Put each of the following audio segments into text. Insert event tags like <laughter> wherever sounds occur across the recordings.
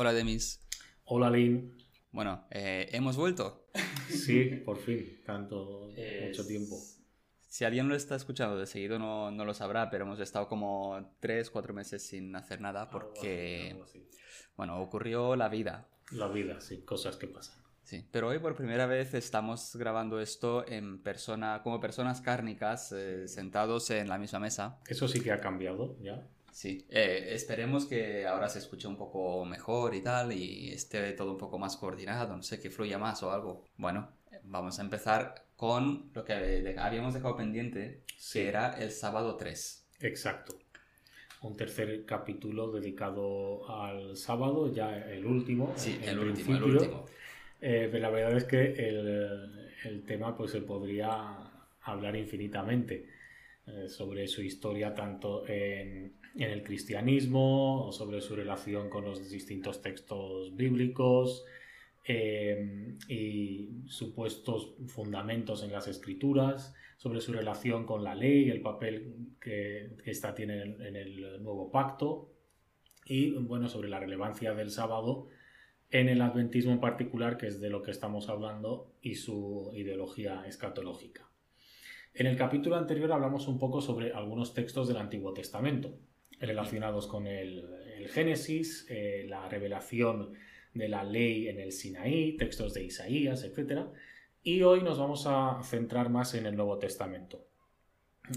Hola Demis. Hola Lynn. Bueno, eh, hemos vuelto. <laughs> Sí, por fin, tanto mucho tiempo. Si alguien lo está escuchando de seguido no, no, lo sabrá, pero hemos estado como tres, cuatro meses sin hacer nada porque, bueno, ocurrió la vida. La vida, sí, cosas que pasan. Sí, pero hoy por primera vez estamos grabando esto en persona, como personas cárnicas, eh, sentados en la misma mesa. Eso sí que ha cambiado ya. Sí, eh, esperemos que ahora se escuche un poco mejor y tal, y esté todo un poco más coordinado, no sé, que fluya más o algo. Bueno, vamos a empezar con lo que habíamos dejado pendiente, que era el sábado 3. Exacto. Un tercer capítulo dedicado al sábado, ya el último. Sí, el último, el último. Eh, pero la verdad es que el, el tema pues se podría hablar infinitamente eh, sobre su historia tanto en, en, el cristianismo sobre su relación con los distintos textos bíblicos eh, y supuestos fundamentos en las escrituras, sobre su relación con la ley, el papel que, que esta tiene en, en el nuevo pacto y bueno, sobre la relevancia del sábado en el adventismo en particular, que es de lo que estamos hablando, y su ideología escatológica. En el capítulo anterior hablamos un poco sobre algunos textos del Antiguo Testamento, relacionados con el, Génesis, eh, la revelación de la ley en el Sinaí, textos de Isaías, etc. Y hoy nos vamos a centrar más en el Nuevo Testamento.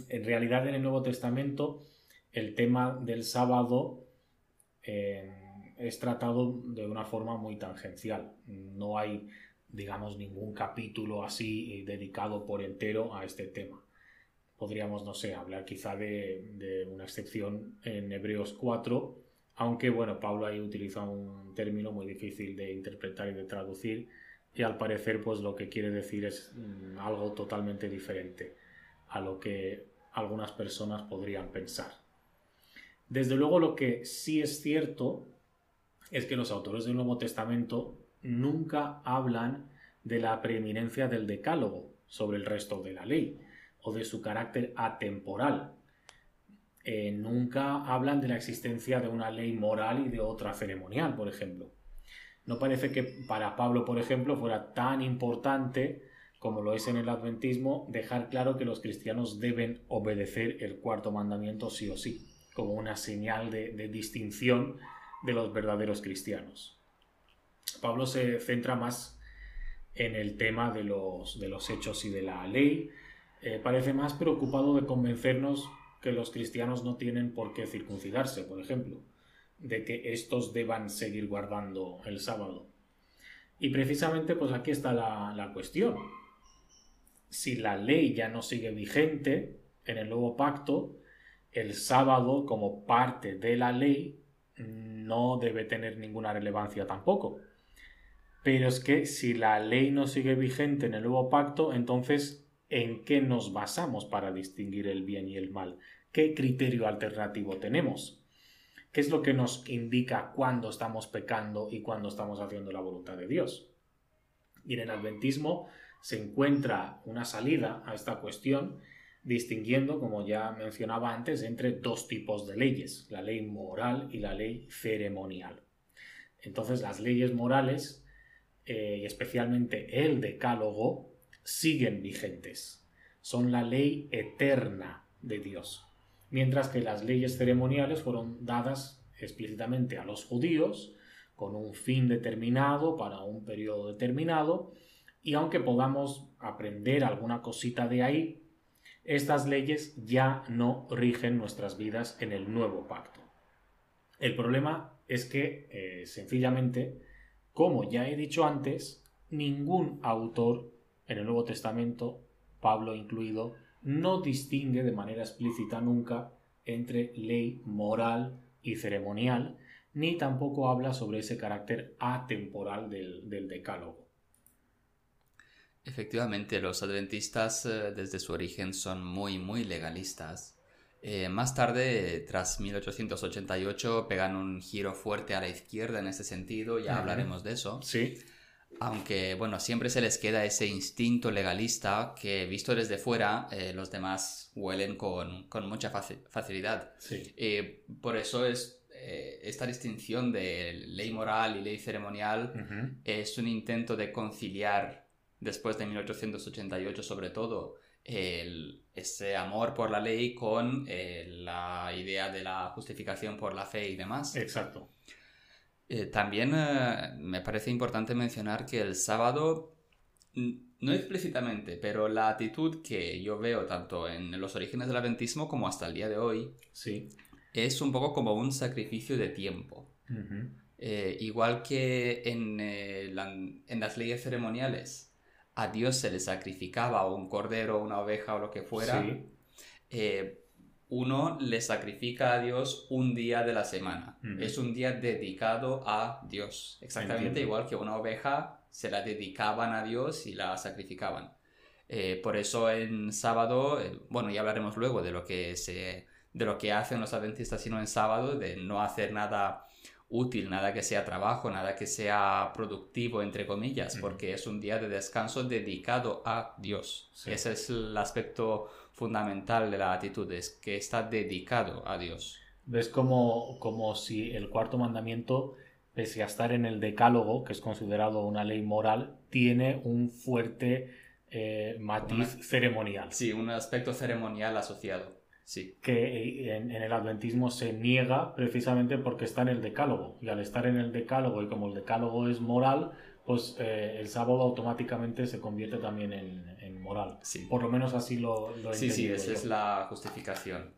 En realidad en el Nuevo Testamento el tema del sábado eh, es tratado de una forma muy tangencial. No hay digamos, ningún capítulo así dedicado por entero a este tema. Podríamos, no sé, hablar quizá de, una excepción en Hebreos 4, aunque, bueno, Pablo ahí utiliza un término muy difícil de interpretar y de traducir, y al parecer, pues lo que quiere decir es mm, algo totalmente diferente a lo que algunas personas podrían pensar. Desde luego, lo que sí es cierto es que los autores del Nuevo Testamento nunca hablan de la preeminencia del decálogo sobre el resto de la ley o de su carácter atemporal. Eh, nunca hablan de la existencia de una ley moral y de otra ceremonial, por ejemplo. No parece que para Pablo, por ejemplo, fuera tan importante como lo es en el adventismo dejar claro que los cristianos deben obedecer el cuarto mandamiento sí o sí, como una señal de, de distinción de los verdaderos cristianos. Pablo se centra más en el tema de los, de los hechos y de la ley. Eh, parece más preocupado de convencernos que los cristianos no tienen por qué circuncidarse, por ejemplo, de que estos deban seguir guardando el sábado. Y precisamente pues aquí está la, la cuestión. Si la ley ya no sigue vigente en el nuevo pacto, el sábado como parte de la ley no debe tener ninguna relevancia tampoco. Pero es que si la ley no sigue vigente en el nuevo pacto, entonces, ¿en qué nos basamos para distinguir el bien y el mal? ¿Qué criterio alternativo tenemos? ¿Qué es lo que nos indica cuándo estamos pecando y cuándo estamos haciendo la voluntad de Dios? Y en el adventismo se encuentra una salida a esta cuestión distinguiendo, como ya mencionaba antes, entre dos tipos de leyes, la ley moral y la ley ceremonial. Entonces las leyes morales eh, y especialmente el decálogo siguen vigentes. Son la ley eterna de Dios. Mientras que las leyes ceremoniales fueron dadas explícitamente a los judíos con un fin determinado para un periodo determinado y aunque podamos aprender alguna cosita de ahí, estas leyes ya no rigen nuestras vidas en el nuevo pacto. El problema es que, eh, sencillamente, como ya he dicho antes, ningún autor en el Nuevo Testamento, Pablo incluido, no distingue de manera explícita nunca entre ley moral y ceremonial, ni tampoco habla sobre ese carácter atemporal del, decálogo. Efectivamente, los adventistas eh, desde su origen son muy, muy legalistas. Eh, más tarde, tras 1888, pegan un giro fuerte a la izquierda en ese sentido, ya hablaremos de eso. Sí. Aunque, bueno, siempre se les queda ese instinto legalista que, visto desde fuera, eh, los demás huelen con, mucha facilidad. Sí. por eso es, eh, esta distinción de ley moral y ley ceremonial es un intento de conciliar, después de 1888 sobre todo, el- ese amor por la ley con eh, la idea de la justificación por la fe y demás. Exacto. Eh, también eh, me parece importante mencionar que el sábado, no explícitamente, pero la actitud que yo veo tanto en los orígenes del adventismo como hasta el día de hoy, Sí. es un poco como un sacrificio de tiempo. Eh, igual que en, la- en las leyes ceremoniales a Dios se le sacrificaba un cordero, una oveja o lo que fuera, Sí. eh, uno le sacrifica a Dios un día de la semana. Es un día dedicado a Dios. Exactamente Entiendo. igual que una oveja se la dedicaban a Dios y la sacrificaban. Eh, por eso en sábado, eh, bueno, ya hablaremos luego de lo que se, de lo que hacen los adventistas sino en sábado, de no hacer nada útil, nada que sea trabajo, nada que sea productivo, entre comillas, porque es un día de descanso dedicado a Dios. Sí. Ese es el aspecto fundamental de la actitud, es que está dedicado a Dios. Ves como, como si el cuarto mandamiento, pese a estar en el decálogo, que es considerado una ley moral, tiene un fuerte eh, matiz ceremonial. Sí, un aspecto ceremonial asociado. Sí, que en, en el adventismo se niega precisamente porque está en el decálogo. Y al estar en el decálogo y como el decálogo es moral, pues eh, el sábado automáticamente se convierte también en moral. sí. Por lo menos así lo, lo Sí, sí, esa yo. es la justificación.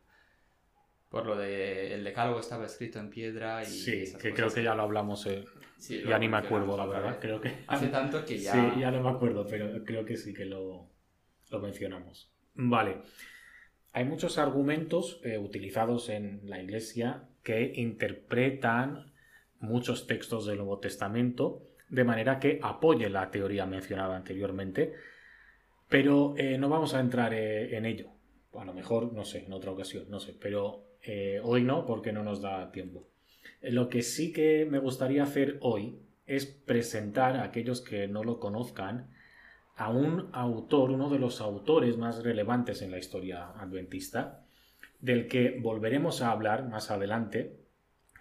Por lo de el decálogo estaba escrito en piedra y Sí, que creo que ya lo hablamos. eh, Sí, ya lo ni me acuerdo, la verdad. Creo que... Hace tanto que ya... <laughs> Sí, ya no me acuerdo, pero creo que sí que lo, lo mencionamos. Vale. Hay muchos argumentos eh, utilizados en la Iglesia que interpretan muchos textos del Nuevo Testamento de manera que apoye la teoría mencionada anteriormente, pero eh, no vamos a entrar eh, en ello. A lo mejor, no sé, en otra ocasión, no sé, pero eh, hoy no porque no nos da tiempo. Lo que sí que me gustaría hacer hoy es presentar a aquellos que no lo conozcan a un autor, uno de los autores más relevantes en la historia adventista, del que volveremos a hablar más adelante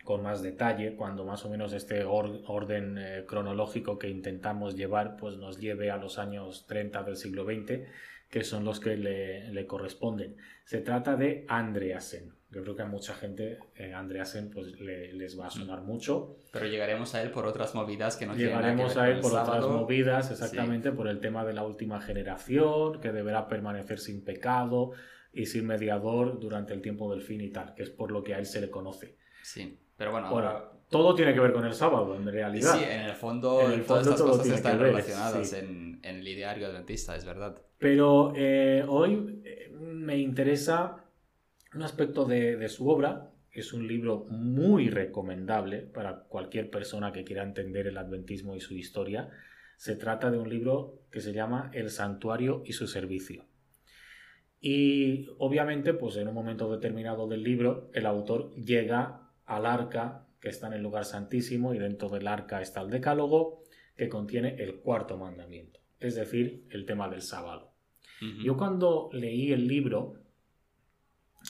con más detalle, cuando más o menos este or- orden eh, cronológico que intentamos llevar pues nos lleve a los años 30 del siglo XX, que son los que le, le corresponden. Se trata de Andreasen. Yo creo que a mucha gente eh, Andreasen pues le- les va a sonar mucho. Pero llegaremos a él por otras movidas que no Llegaremos a él por otras movidas, exactamente por el tema de la última generación, que deberá permanecer sin pecado y sin mediador durante el tiempo del fin y tal, que es por lo que a él se le conoce. Sí, pero bueno, Bueno, ahora... todo tiene que ver con el sábado, en realidad. Sí, en el fondo, En el todas fondo estas todo cosas están que ver, relacionadas sí. en, en el ideario adventista, es verdad. Pero eh, hoy eh, me interesa un aspecto de, de su obra. Es un libro muy recomendable para cualquier persona que quiera entender el adventismo y su historia. Se trata de un libro que se llama El santuario y su servicio. Y obviamente, pues en un momento determinado del libro, el autor llega al arca que está en el lugar santísimo y dentro del arca está el decálogo que contiene el cuarto mandamiento, es decir, el tema del sábado. Yo cuando leí el libro,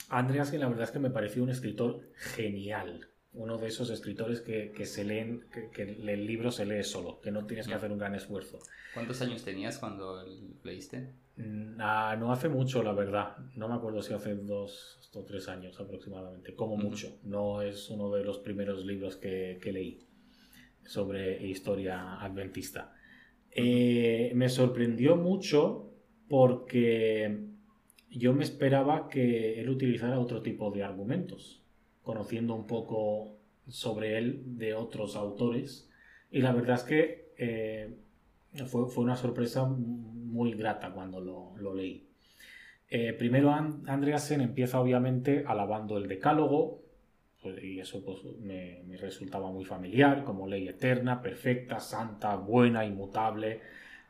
Andreas, que la verdad es que me pareció un escritor genial. Uno de esos escritores que, que se leen, que, que el libro se lee solo, que no tienes que hacer un gran esfuerzo. ¿Cuántos años tenías cuando leíste? Ah, no hace mucho, la verdad. No me acuerdo si hace dos o tres años aproximadamente, como mucho. No es uno de los primeros libros que, que leí sobre historia adventista. Eh, me sorprendió mucho porque yo me esperaba que él utilizara otro tipo de argumentos, conociendo un poco sobre él de otros autores. Y la verdad es que eh, fue, fue una sorpresa muy grata cuando lo, lo leí. Eh, primero An- Andreasen empieza obviamente alabando el decálogo, pues, y eso pues, me, resultaba muy familiar, como ley eterna, perfecta, santa, buena, inmutable,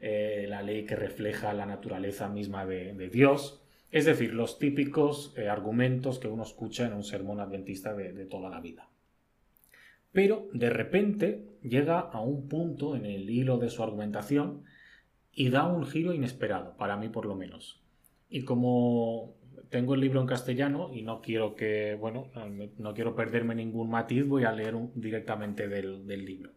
eh, la ley que refleja la naturaleza misma de, de Dios. Es decir, los típicos eh, argumentos que uno escucha en un sermón adventista de toda la vida. Pero de repente llega a un punto en el hilo de su argumentación y da un giro inesperado, para mí por lo menos. Y como tengo el libro en castellano y no quiero que, bueno, no quiero perderme ningún matiz, voy a leer directamente del, libro.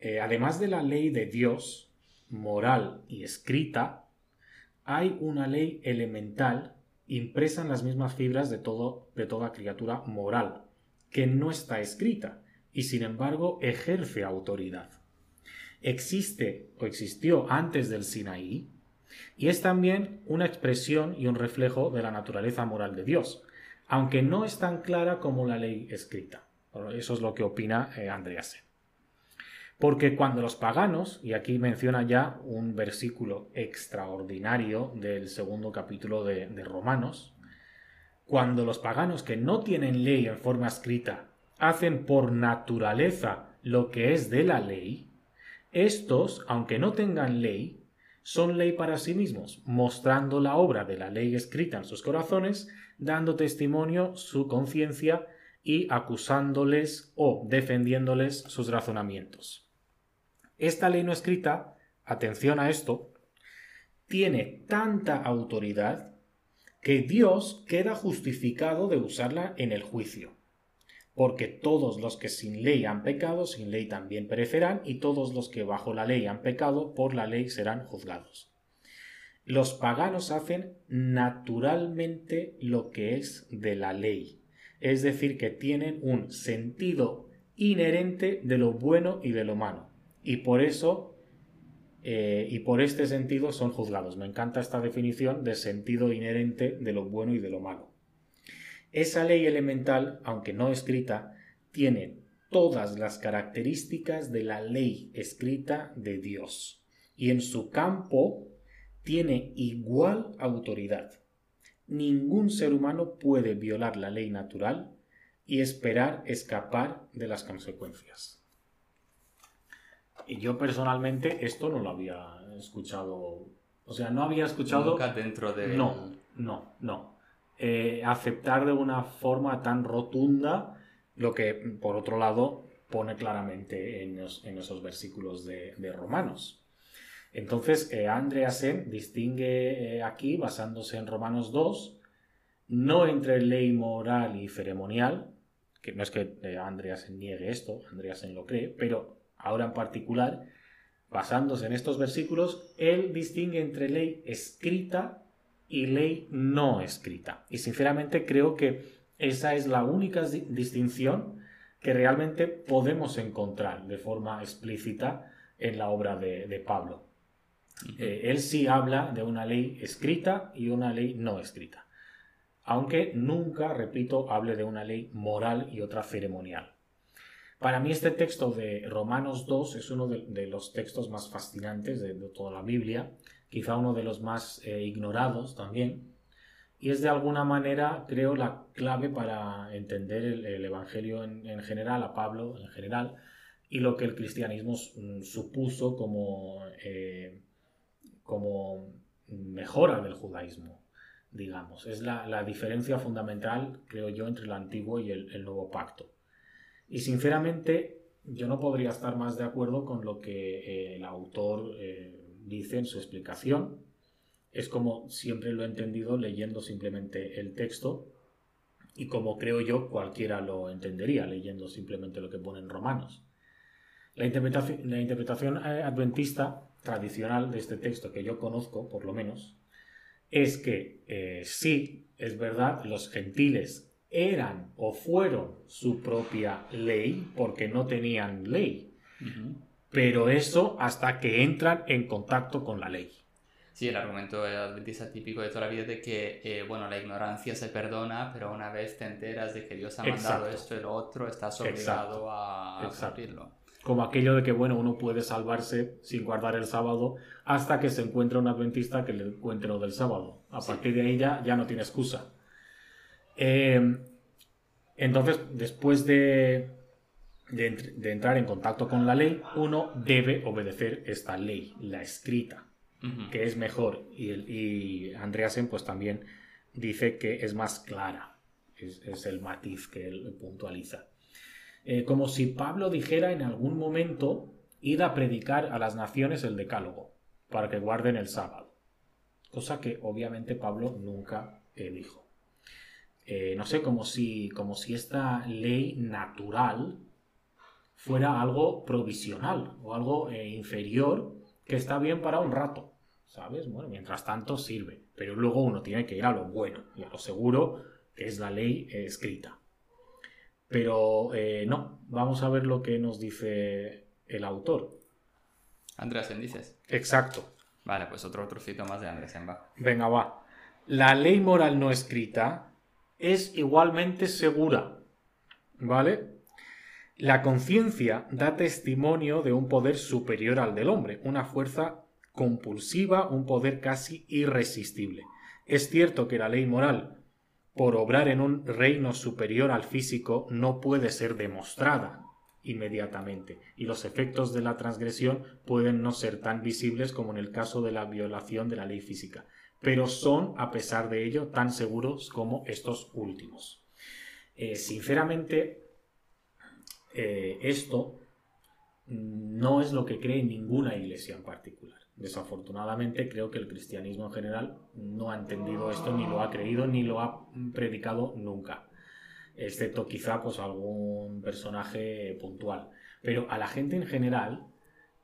Eh, además de la ley de Dios, moral y escrita, hay una ley elemental impresa en las mismas fibras de, todo, de toda criatura moral, que no está escrita y sin embargo ejerce autoridad. Existe o existió antes del Sinaí y es también una expresión y un reflejo de la naturaleza moral de Dios, aunque no es tan clara como la ley escrita. Eso es lo que opina eh, Andreasen. Porque cuando los paganos, y aquí menciona ya un versículo extraordinario del segundo capítulo de, de Romanos, cuando los paganos que no tienen ley en forma escrita hacen por naturaleza lo que es de la ley, estos, aunque no tengan ley, son ley para sí mismos, mostrando la obra de la ley escrita en sus corazones, dando testimonio su conciencia y acusándoles o defendiéndoles sus razonamientos. Esta ley no escrita, atención a esto, tiene tanta autoridad que Dios queda justificado de usarla en el juicio porque todos los que sin ley han pecado, sin ley también perecerán, y todos los que bajo la ley han pecado, por la ley serán juzgados. Los paganos hacen naturalmente lo que es de la ley, es decir, que tienen un sentido inherente de lo bueno y de lo malo, y por eso eh, y por este sentido son juzgados. Me encanta esta definición de sentido inherente de lo bueno y de lo malo. Esa ley elemental, aunque no escrita, tiene todas las características de la ley escrita de Dios y en su campo tiene igual autoridad. Ningún ser humano puede violar la ley natural y esperar escapar de las consecuencias. Y yo personalmente esto no lo había escuchado. O sea, no había escuchado. Nunca dentro de. No, no, no. Eh, aceptar de una forma tan rotunda lo que, por otro lado, pone claramente en, esos versículos de, Romanos. Entonces, eh, Andreasen distingue eh, aquí, basándose en Romanos 2, no entre ley moral y ceremonial, que no es que Andreasen niegue esto, Andreasen lo cree, pero ahora en particular, basándose en estos versículos, él distingue entre ley escrita y ley no escrita. Y sinceramente creo que esa es la única distinción que realmente podemos encontrar de forma explícita en la obra de, Pablo. Eh, él sí habla de una ley escrita y una ley no escrita, aunque nunca, repito, hable de una ley moral y otra ceremonial. Para mí este texto de Romanos 2 es uno de, los textos más fascinantes de toda la Biblia, quizá uno de los más eh, ignorados también, y es de alguna manera, creo, la clave para entender el, Evangelio en, general, a Pablo en general, y lo que el cristianismo mm, supuso como, eh, como mejora del judaísmo, digamos. Es la, diferencia fundamental, creo yo, entre el antiguo y el, nuevo pacto. Y sinceramente, yo no podría estar más de acuerdo con lo que eh, el autor dice en su explicación. Es como siempre lo he entendido leyendo simplemente el texto y como creo yo cualquiera lo entendería leyendo simplemente lo que pone en Romanos. La interpretación, la interpretación eh, adventista tradicional de este texto que yo conozco, por lo menos, es que eh, sí, es verdad, los gentiles eran o fueron su propia ley porque no tenían ley pero eso hasta que entran en contacto con la ley. Sí, el argumento adventista típico de toda la vida de que, eh, bueno, la ignorancia se perdona, pero una vez te enteras de que Dios ha mandado esto y lo otro, estás obligado a, cumplirlo. Como aquello de que, bueno, uno puede salvarse sin guardar el sábado hasta que se encuentre un adventista que le cuente lo del sábado. A partir de ahí ya, no tiene excusa. Eh, entonces, después de, de, entrar en contacto con la ley, uno debe obedecer esta ley, la escrita, que es mejor. Y, y Andreasen pues también dice que es más clara, es, el matiz que él puntualiza. Eh, como si Pablo dijera en algún momento, ir a predicar a las naciones el decálogo, para que guarden el sábado. cosa que obviamente Pablo nunca eh, dijo. Eh, no sé, como si, como si esta ley natural fuera algo provisional o algo eh, inferior que está bien para un rato, ¿sabes? Bueno, mientras tanto sirve, pero luego uno tiene que ir a lo bueno y a lo seguro, que es la ley escrita. Pero no, vamos a ver lo que nos dice el autor. Andreasen, dices. Exacto. Vale, pues otro trocito más de Andreasen, va. Venga, va. La ley moral no escrita es igualmente segura. ¿Vale? La conciencia da testimonio de un poder superior al del hombre, una fuerza compulsiva, un poder casi irresistible. Es cierto que la ley moral, por obrar en un reino superior al físico, no puede ser demostrada, inmediatamente y los efectos de la transgresión pueden no ser tan visibles como en el caso de la violación de la ley física, pero son, a pesar de ello, tan seguros como estos últimos. Eh, sinceramente, eh, esto no es lo que cree ninguna iglesia en particular. Desafortunadamente creo que el cristianismo en general no ha entendido esto, ni lo ha creído, ni lo ha predicado nunca excepto quizá pues algún personaje puntual. Pero a la gente en general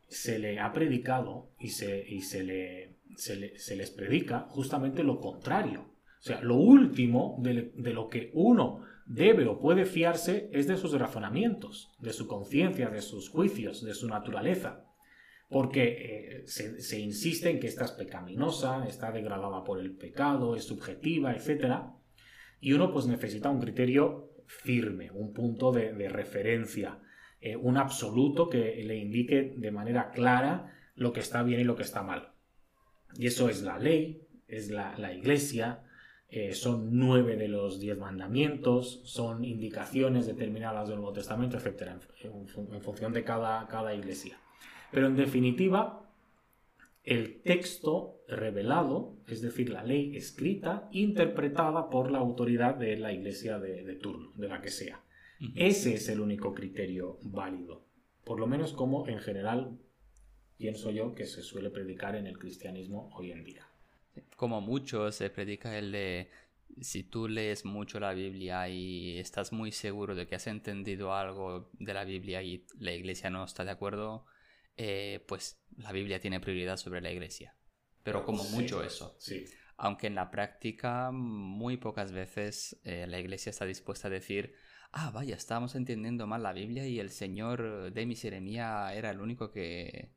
se le ha predicado y se, y se, le, se, les predica justamente lo contrario. O sea, lo último de, lo que uno debe o puede fiarse es de sus razonamientos, de su conciencia, de sus juicios, de su naturaleza. Porque eh, se, insiste en que esta es pecaminosa, está degradada por el pecado, es subjetiva, etc. Y uno pues necesita un criterio firme, un punto de, referencia, eh, un absoluto que le indique de manera clara lo que está bien y lo que está mal. Y eso es la ley, es la, iglesia, eh, son nueve de los diez mandamientos, son indicaciones determinadas del Nuevo Testamento, etc., en, función de cada, cada iglesia. Pero en definitiva, el texto revelado, es decir, la ley escrita, interpretada por la autoridad de la iglesia de, turno, de la que sea. Ese es el único criterio válido, por lo menos como en general pienso yo que se suele predicar en el cristianismo hoy en día. Como mucho se predica el de si tú lees mucho la Biblia y estás muy seguro de que has entendido algo de la Biblia y la iglesia no está de acuerdo, eh, pues la Biblia tiene prioridad sobre la iglesia. Pero como mucho eso. Sí. Aunque en la práctica muy pocas veces eh, la iglesia está dispuesta a decir, ah, vaya, estábamos entendiendo mal la Biblia y el señor de mi Jeremía era el único que,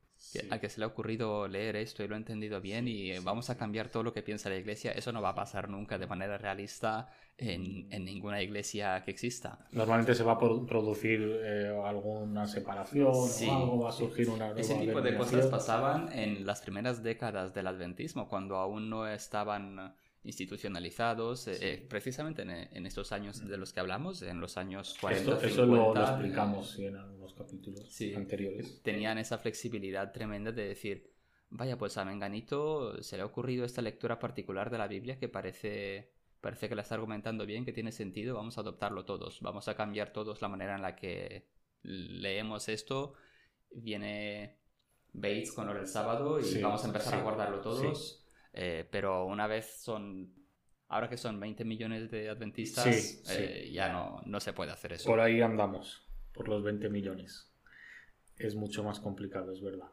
a que se le ha ocurrido leer esto y lo ha entendido bien y vamos a cambiar todo lo que piensa la iglesia. Eso no va a pasar nunca de manera realista en, ninguna iglesia que exista. Normalmente se va a producir eh, alguna separación o algo, va a surgir una nueva Ese tipo de cosas pasaban en las primeras décadas del adventismo, cuando aún no estaban institucionalizados, eh, eh, precisamente en, estos años de los que hablamos, en los años 40. Esto, eso lo, explicamos en algunos capítulos anteriores. Tenían esa flexibilidad tremenda de decir, vaya, pues a Menganito se le ha ocurrido esta lectura particular de la Biblia que parece parece que la está argumentando bien, que tiene sentido, vamos a adoptarlo todos, vamos a cambiar todos la manera en la que leemos esto. Viene Bates con del sábado y vamos a empezar a guardarlo todos. Eh, pero una vez son, ahora que son 20 millones de adventistas, eh, ya no, no se puede hacer eso. Por ahí andamos, por los 20 millones. Es mucho más complicado, es verdad.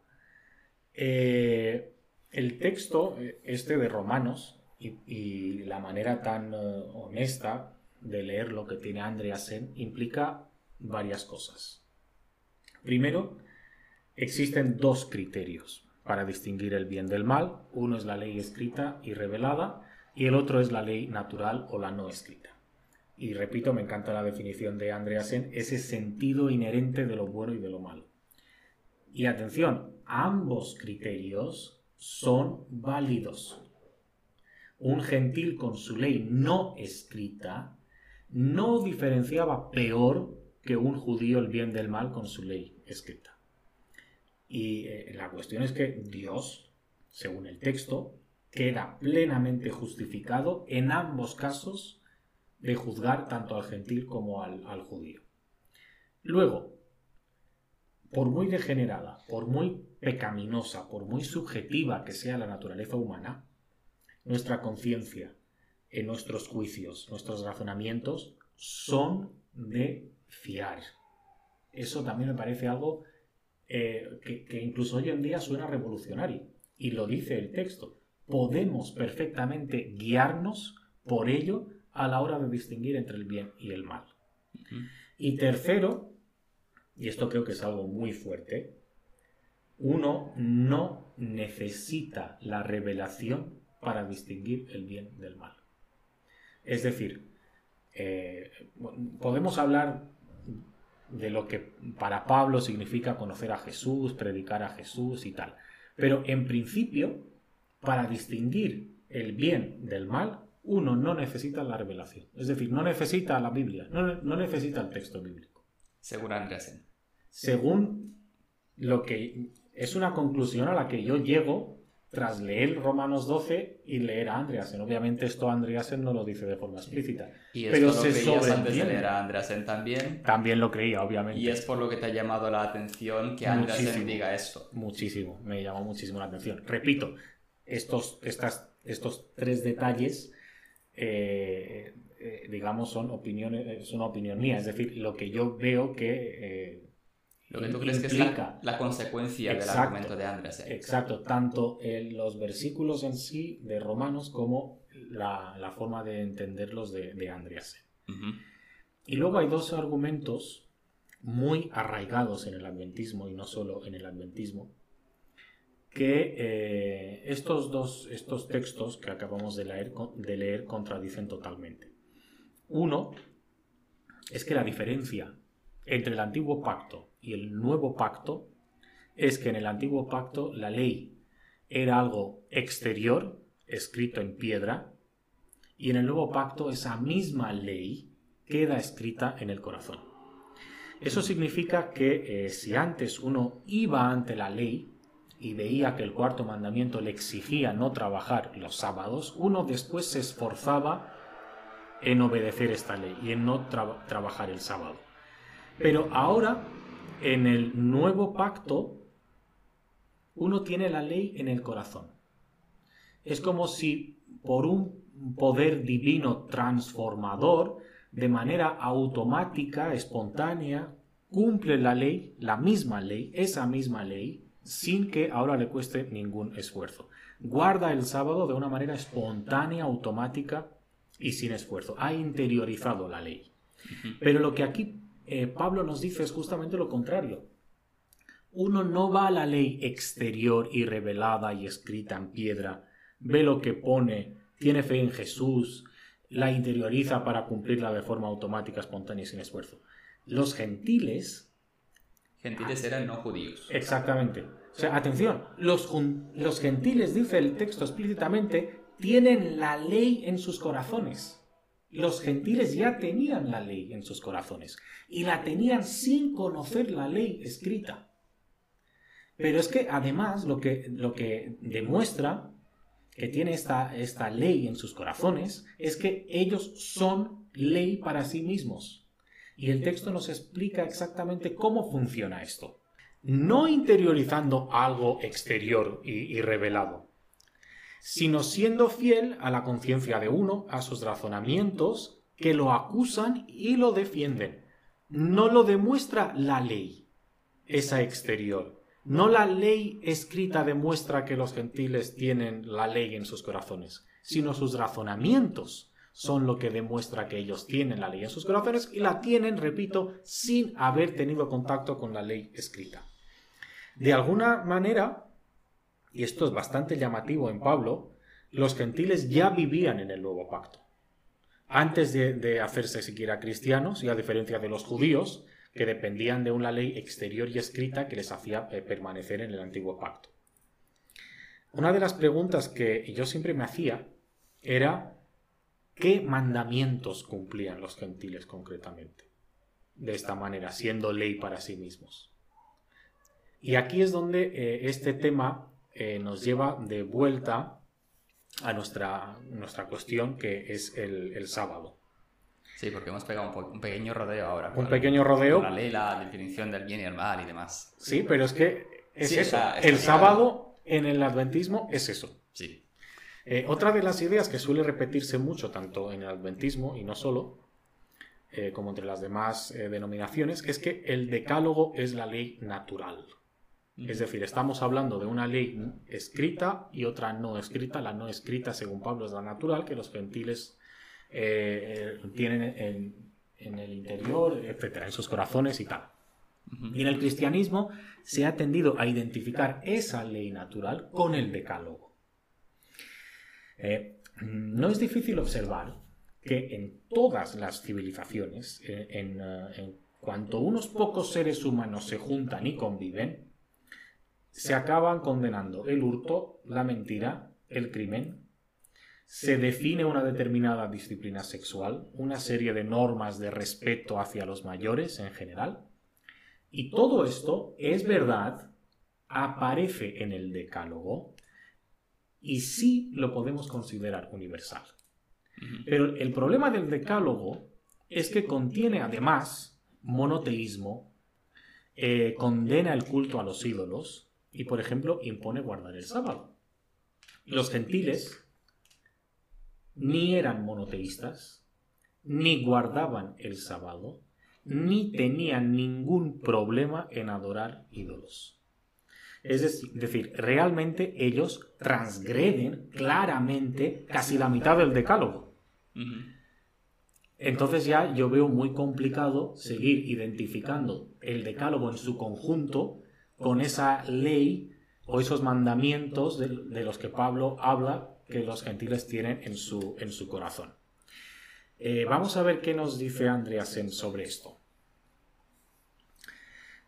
Eh, el texto, este de Romanos, y, la manera tan honesta de leer lo que tiene Andreasen implica varias cosas. Primero, existen dos criterios para distinguir el bien del mal. Uno es la ley escrita y revelada y el otro es la ley natural o la no escrita. Y repito, me encanta la definición de Andreasen, ese sentido inherente de lo bueno y de lo malo. Y atención, ambos criterios son válidos un gentil con su ley no escrita no diferenciaba peor que un judío el bien del mal con su ley escrita. Y eh, la cuestión es que Dios, según el texto, queda plenamente justificado en ambos casos de juzgar tanto al gentil como al, al judío. Luego, por muy degenerada, por muy pecaminosa, por muy subjetiva que sea la naturaleza humana, nuestra conciencia, en nuestros juicios, nuestros razonamientos, son de fiar. Eso también me parece algo eh, que, incluso hoy en día suena revolucionario. Y lo dice el texto. Podemos perfectamente guiarnos por ello a la hora de distinguir entre el bien y el mal. Y tercero, y esto creo que es algo muy fuerte, uno no necesita la revelación para distinguir el bien del mal. Es decir, eh, podemos hablar de lo que para Pablo significa conocer a Jesús, predicar a Jesús y tal. Pero en principio, para distinguir el bien del mal, uno no necesita la revelación. Es decir, no necesita la Biblia, no, necesita el texto bíblico. Según Andreasen. Según lo que es una conclusión a la que yo llego tras leer Romanos 12 y leer a Andreasen. Obviamente esto Andreasen no lo dice de forma explícita. Y esto pero lo se creías antes de leer a Andreasen también. También lo creía, obviamente. Y es por lo que te ha llamado la atención que Andreasen diga esto. Muchísimo, me llamó muchísimo la atención. Repito, estos, estas, estos tres detalles, eh, eh, digamos, son opiniones, es una opinión mía. Es decir, lo que yo veo que... Eh, lo que tú crees que es la, consecuencia del argumento de Andrés. Exacto, tanto en los versículos en sí de Romanos como la, forma de entenderlos de, de Andreas. Y luego hay dos argumentos muy arraigados en el adventismo y no solo en el adventismo, que eh, estos dos estos textos que acabamos de leer, de leer contradicen totalmente. Uno es que la diferencia entre el antiguo pacto y el nuevo pacto es que en el antiguo pacto la ley era algo exterior, escrito en piedra, y en el nuevo pacto esa misma ley queda escrita en el corazón. Eso significa que eh, si antes uno iba ante la ley y veía que el cuarto mandamiento le exigía no trabajar los sábados, uno después se esforzaba en obedecer esta ley y en no trabajar el sábado. Pero ahora en el nuevo pacto, uno tiene la ley en el corazón. Es como si por un poder divino transformador, de manera automática, espontánea, cumple la ley, la misma ley, esa misma ley, sin que ahora le cueste ningún esfuerzo. Guarda el sábado de una manera espontánea, automática y sin esfuerzo. Ha interiorizado la ley. Pero lo que aquí eh, Pablo nos dice es justamente lo contrario. Uno no va a la ley exterior y revelada y escrita en piedra, ve lo que pone, tiene fe en Jesús, la interioriza para cumplirla de forma automática, espontánea y sin esfuerzo. Los gentiles... Gentiles eran no judíos. Exactamente. O sea, atención, los, los gentiles, dice el texto explícitamente, tienen la ley en sus corazones. Los gentiles ya tenían la ley en sus corazones y la tenían sin conocer la ley escrita. Pero es que además lo que, lo que demuestra que tiene esta, esta ley en sus corazones es que ellos son ley para sí mismos. Y el texto nos explica exactamente cómo funciona esto. No interiorizando algo exterior y revelado, sino siendo fiel a la conciencia de uno, a sus razonamientos, que lo acusan y lo defienden. No lo demuestra la ley, esa exterior. No la ley escrita demuestra que los gentiles tienen la ley en sus corazones, sino sus razonamientos son lo que demuestra que ellos tienen la ley en sus corazones y la tienen, repito, sin haber tenido contacto con la ley escrita. De alguna manera, y esto es bastante llamativo en Pablo, los gentiles ya vivían en el nuevo pacto. Antes de, hacerse siquiera cristianos, y a diferencia de los judíos, que dependían de una ley exterior y escrita que les hacía eh, permanecer en el antiguo pacto. Una de las preguntas que yo siempre me hacía era ¿qué mandamientos cumplían los gentiles concretamente? De esta manera, siendo ley para sí mismos. Y aquí es donde eh, este tema eh, nos lleva de vuelta a nuestra, nuestra cuestión que es el, sábado. Sí, porque hemos pegado un, pequeño rodeo ahora. Un pequeño rodeo. la ley, la definición del bien y el mal y demás. Sí, pero es que es eso. el sábado en el adventismo es eso. Sí. Eh, otra de las ideas que suele repetirse mucho, tanto en el adventismo y no solo, eh, como entre las demás eh, denominaciones, es que el decálogo es la ley natural. Es decir, estamos hablando de una ley escrita y otra no escrita. La no escrita, según Pablo, es la natural, que los gentiles tienen en, en, el interior, etcétera, en sus corazones y tal. Y en el cristianismo se ha tendido a identificar esa ley natural con el decálogo. Eh, no es difícil observar que en todas las civilizaciones, eh, en, eh, en cuanto unos pocos seres humanos se juntan y conviven, se acaban condenando el hurto, la mentira, el crimen, se define una determinada disciplina sexual, una serie de normas de respeto hacia los mayores en general, y todo esto es verdad, aparece en el decálogo y sí lo podemos considerar universal. Pero el problema del decálogo es que contiene además monoteísmo, eh, condena el culto a los ídolos y, por ejemplo, impone guardar el sábado. Los gentiles ni eran monoteístas, ni guardaban el sábado, ni tenían ningún problema en adorar ídolos. Es decir, realmente ellos transgreden claramente casi la mitad del decálogo. Entonces ya yo veo muy complicado seguir identificando el decálogo en su conjunto con esa ley o esos mandamientos de, los que Pablo habla que los gentiles tienen en su, en su corazón. Eh, vamos a ver qué nos dice Andreasen sobre esto.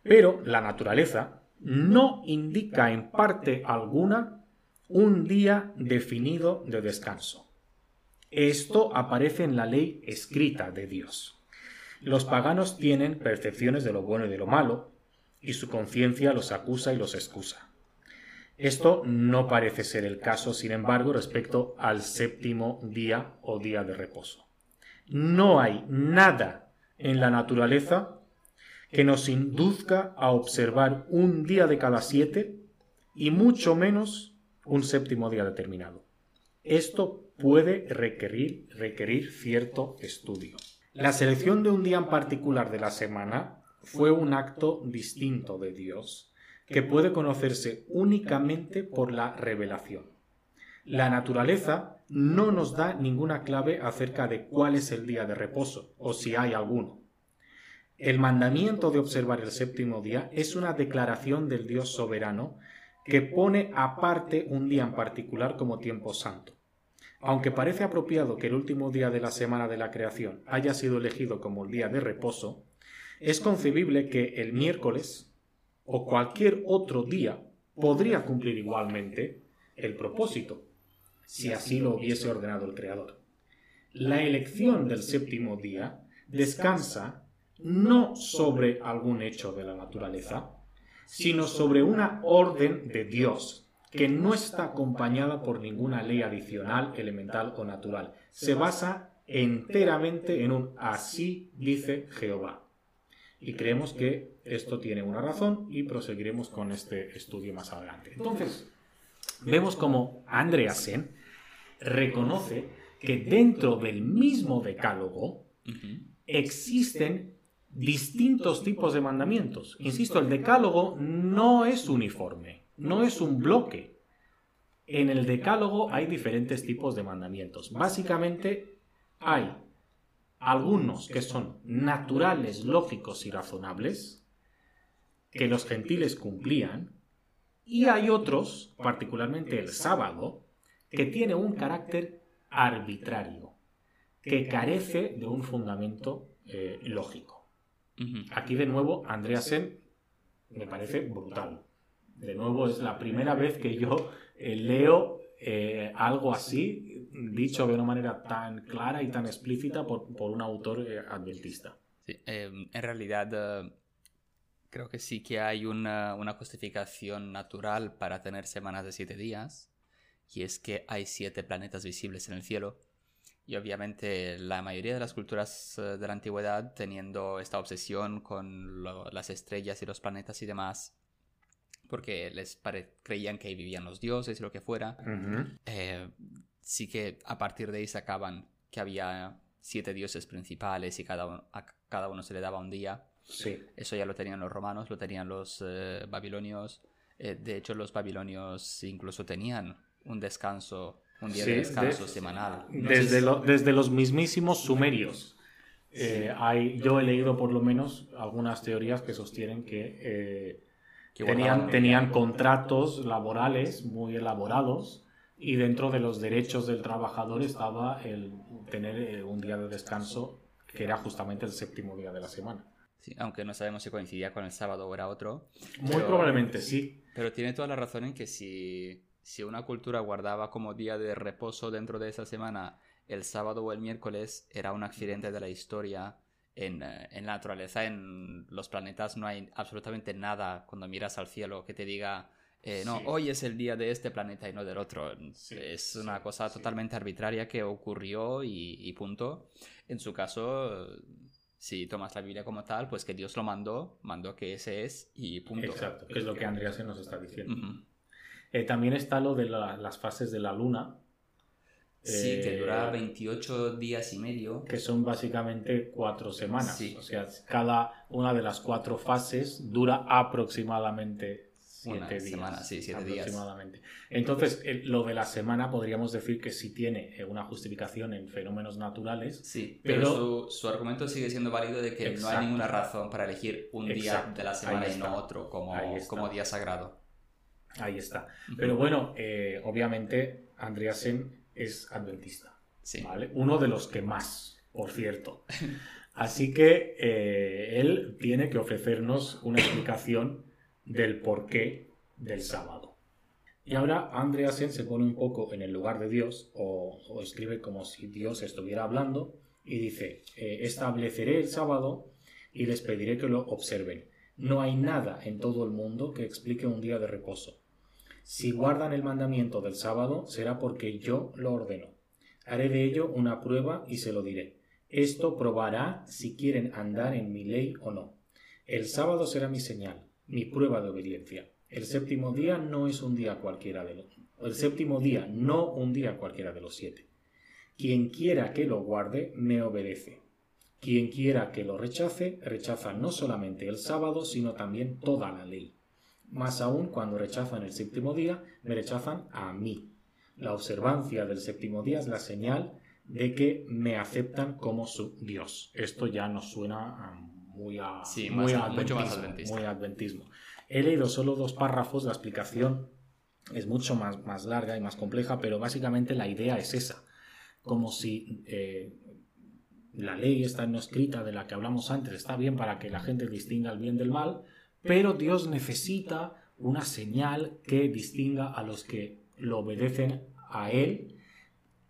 Pero la naturaleza no indica en parte alguna un día definido de descanso. Esto aparece en la ley escrita de Dios. Los paganos tienen percepciones de lo bueno y de lo malo, y su conciencia los acusa y los excusa. Esto no parece ser el caso, sin embargo, respecto al séptimo día o día de reposo. No hay nada en la naturaleza que nos induzca a observar un día de cada siete y mucho menos un séptimo día determinado. Esto puede requerir, requerir cierto estudio. La selección de un día en particular de la semana fue un acto distinto de Dios, que puede conocerse únicamente por la revelación. La naturaleza no nos da ninguna clave acerca de cuál es el día de reposo, o si hay alguno. El mandamiento de observar el séptimo día es una declaración del Dios soberano que pone aparte un día en particular como tiempo santo. Aunque parece apropiado que el último día de la semana de la creación haya sido elegido como el día de reposo, es concebible que el miércoles o cualquier otro día podría cumplir igualmente el propósito, si así lo hubiese ordenado el Creador. La elección del séptimo día descansa no sobre algún hecho de la naturaleza, sino sobre una orden de Dios que no está acompañada por ninguna ley adicional, elemental o natural. Se basa enteramente en un así dice Jehová. Y creemos que esto tiene una razón y proseguiremos con este estudio más adelante. Entonces, vemos como Andreasen reconoce que dentro del mismo decálogo existen distintos tipos de mandamientos. Insisto, el decálogo no es uniforme, no es un bloque. En el decálogo hay diferentes tipos de mandamientos. Básicamente hay algunos que son naturales, lógicos y razonables, que los gentiles cumplían, y hay otros, particularmente el sábado, que tiene un carácter arbitrario, que carece de un fundamento eh, lógico. Aquí de nuevo, Andreasen me parece brutal. De nuevo, es la primera vez que yo eh, leo eh, algo así, dicho de una manera tan clara y tan explícita por, un autor eh, adventista. Em, en realidad, creo que sí que hay una, una justificación natural para tener semanas de siete días, y es que hay siete planetas visibles en el cielo y obviamente la mayoría de las culturas eh, de la antigüedad, teniendo esta obsesión con las estrellas y los planetas y demás, porque les creían que ahí vivían los dioses y lo que fuera, eh, sí que a partir de ahí sacaban que había siete dioses principales y cada uno, a cada uno se le daba un día. Sí. Eso ya lo tenían los romanos, lo tenían los eh, babilonios. Eh, de hecho, los babilonios incluso tenían un descanso, un día Sí, de descanso de- semanal. No Desde, si- lo- desde los mismísimos sumerios. Eh, hay, yo he leído por lo menos algunas teorías que sostienen que, eh, que tenían, tenían contratos laborales muy elaborados y dentro de los derechos del trabajador estaba el tener eh, un día de descanso que era justamente el séptimo día de la semana. Sí, aunque no sabemos si coincidía con el sábado o era otro. Muy Pero- probablemente sí. Pero tiene toda la razón en que si, si una cultura guardaba como día de reposo dentro de esa semana el sábado o el miércoles, era un accidente de la historia. En, eh, en la naturaleza, en los planetas, no hay absolutamente nada cuando miras al cielo que te diga, eh, no, Sí. hoy es el día de este planeta y no del otro. Sí, es sí, una cosa totalmente arbitraria que ocurrió y, y punto. En su caso, si tomas la Biblia como tal, pues que Dios lo mandó, mandó que ese es y punto. Exacto, que es lo que Andreasen nos está diciendo. Eh, también está lo de la- las fases de la luna, Sí, que Eh, dura 28 días y medio. que son básicamente cuatro semanas. O sea, cada una de las cuatro fases dura aproximadamente siete Una días. semana, sí, siete días. aproximadamente. Entonces, lo de la semana podríamos decir que sí tiene eh, una justificación en fenómenos naturales. Sí, pero, Pero- su, su argumento sigue siendo válido de que no hay ninguna razón para elegir un día de la semana y no otro como, como día sagrado. Ahí está. Pero bueno, eh, obviamente Andreasen es adventista. Sí. ¿vale? Uno de los que más, por cierto. <laughs> Así que eh, él tiene que ofrecernos una explicación del porqué del sábado. Y ahora Andreasen se pone un poco en el lugar de Dios, o, escribe como si Dios estuviera hablando, y dice, eh, estableceré el sábado y les pediré que lo observen. No hay nada en todo el mundo que explique un día de reposo. Si guardan el mandamiento del sábado, será porque yo lo ordeno. Haré de ello una prueba y se lo diré. Esto probará si quieren andar en mi ley o no. El sábado será mi señal, mi prueba de obediencia. El séptimo día no es un día cualquiera de los el séptimo día, no un día cualquiera de los siete. Quien quiera que lo guarde, me obedece. Quien quiera que lo rechace, rechaza no solamente el sábado, sino también toda la ley. Más aún cuando rechazan el séptimo día, me rechazan a mí. La observancia del séptimo día es la señal de que me aceptan como su Dios. Esto ya nos suena a muy a, Sí, muy más- a mucho más adventismo, adventista. muy adventismo. He leído solo dos párrafos, la explicación es mucho más, más larga y más compleja, pero básicamente la idea es esa. Como si eh, la ley está no escrita de la que hablamos antes, está bien para que la gente distinga el bien del mal, pero Dios necesita una señal que distinga a los que lo obedecen a Él,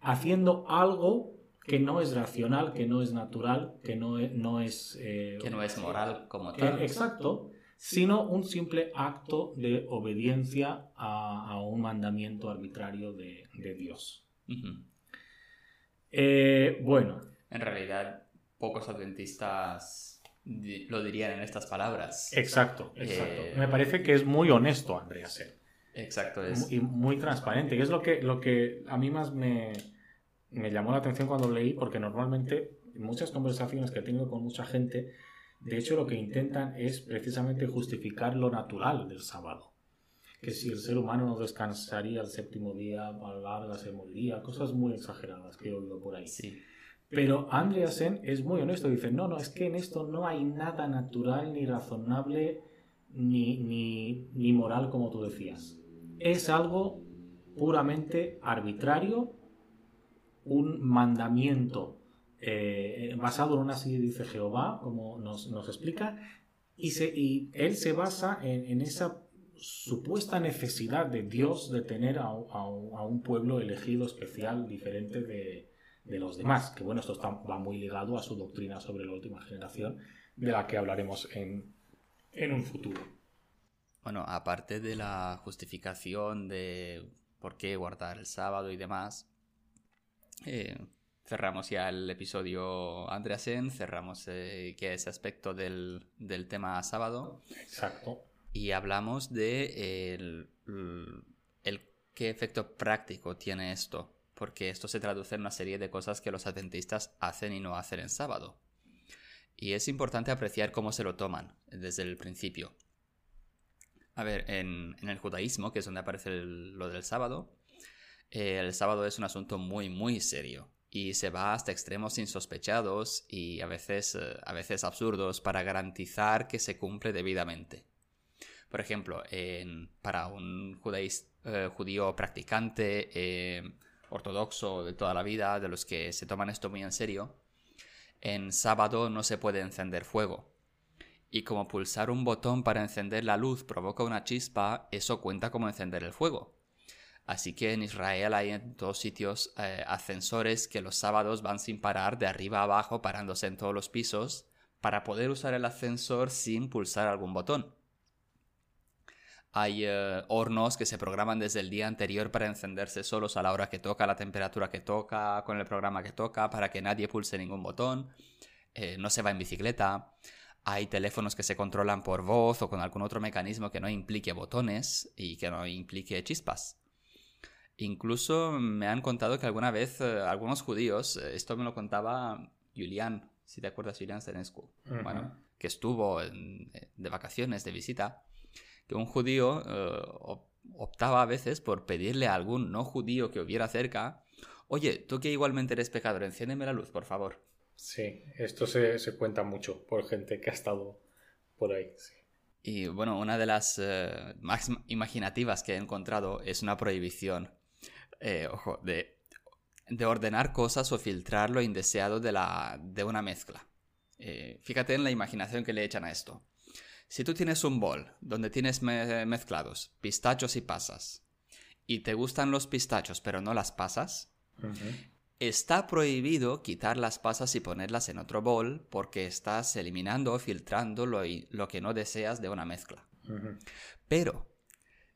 haciendo algo que no es racional, que no es natural, que no es... No es eh, Que no es moral como que- tal. exacto, sino un simple acto de obediencia a, a un mandamiento arbitrario de, de Dios. Eh, bueno, En realidad, pocos adventistas lo dirían en estas palabras. exacto, exacto. Eh, Me parece que es muy honesto, Andreasen. Exacto, es... y muy transparente. Y es lo que, lo que a mí más me, me llamó la atención cuando leí, porque normalmente en muchas conversaciones que he tenido con mucha gente, de hecho lo que intentan es precisamente justificar lo natural del sábado. Que si el ser humano no descansaría el séptimo día, larga se moriría, cosas muy exageradas que he oído por ahí. Sí. Pero Andreasen es muy honesto, dice, no, no, es que en esto no hay nada natural, ni razonable, ni, ni, ni moral, como tú decías. Es algo puramente arbitrario, un mandamiento eh, basado en una así dice Jehová, como nos, nos explica, y, se, y él se basa en, esa supuesta necesidad de Dios de tener a, a- a un pueblo elegido especial, diferente de, de los demás. Que bueno, esto está, va muy ligado a su doctrina sobre la última generación, de la que hablaremos en, en un futuro. Bueno, aparte de la justificación de por qué guardar el sábado y demás, eh, cerramos ya el episodio Andreasen, cerramos eh, que ese aspecto del, del tema sábado Exacto. y hablamos de el, el qué efecto práctico tiene esto. porque esto se traduce en una serie de cosas que los adventistas hacen y no hacen en sábado. Y es importante apreciar cómo se lo toman desde el principio. A ver, en, el judaísmo, que es donde aparece lo del sábado, el sábado es un asunto muy, muy serio y se va hasta extremos insospechados y a veces, eh, a veces absurdos para garantizar que se cumple debidamente. Por ejemplo, para un eh, judío practicante, eh, ortodoxo de toda la vida, de los que se toman esto muy en serio, en sábado no se puede encender fuego. Y como pulsar un botón para encender la luz provoca una chispa, eso cuenta como encender el fuego. Así que en Israel hay en todos sitios eh, ascensores que los sábados van sin parar de arriba a abajo, parándose en todos los pisos, para poder usar el ascensor sin pulsar algún botón. Hay eh, hornos que se programan desde el día anterior para encenderse solos a la hora que toca, la temperatura que toca, con el programa que toca, para que nadie pulse ningún botón. Eh, no se va en bicicleta. Hay teléfonos que se controlan por voz o con algún otro mecanismo que no implique botones y que no implique chispas. Incluso me han contado que alguna vez eh, algunos judíos, eh, esto me lo contaba Julián, si te acuerdas, Julián Senescu, bueno, que estuvo eh, de vacaciones, de visita, que un judío optaba a veces por pedirle a algún no judío que hubiera cerca, oye, tú que igualmente eres pecador, enciéndeme la luz, por favor. Sí, esto se, cuenta mucho por gente que ha estado por ahí. Y bueno, una de las más imaginativas que he encontrado es una prohibición eh, ojo, de, ordenar cosas o filtrar lo indeseado de, la, de una mezcla. Eh, fíjate en la imaginación que le echan a esto. Si tú tienes un bol donde tienes mezclados pistachos y pasas, y te gustan los pistachos pero no las pasas, está prohibido quitar las pasas y ponerlas en otro bol porque estás eliminando o filtrando lo, lo que no deseas de una mezcla. Pero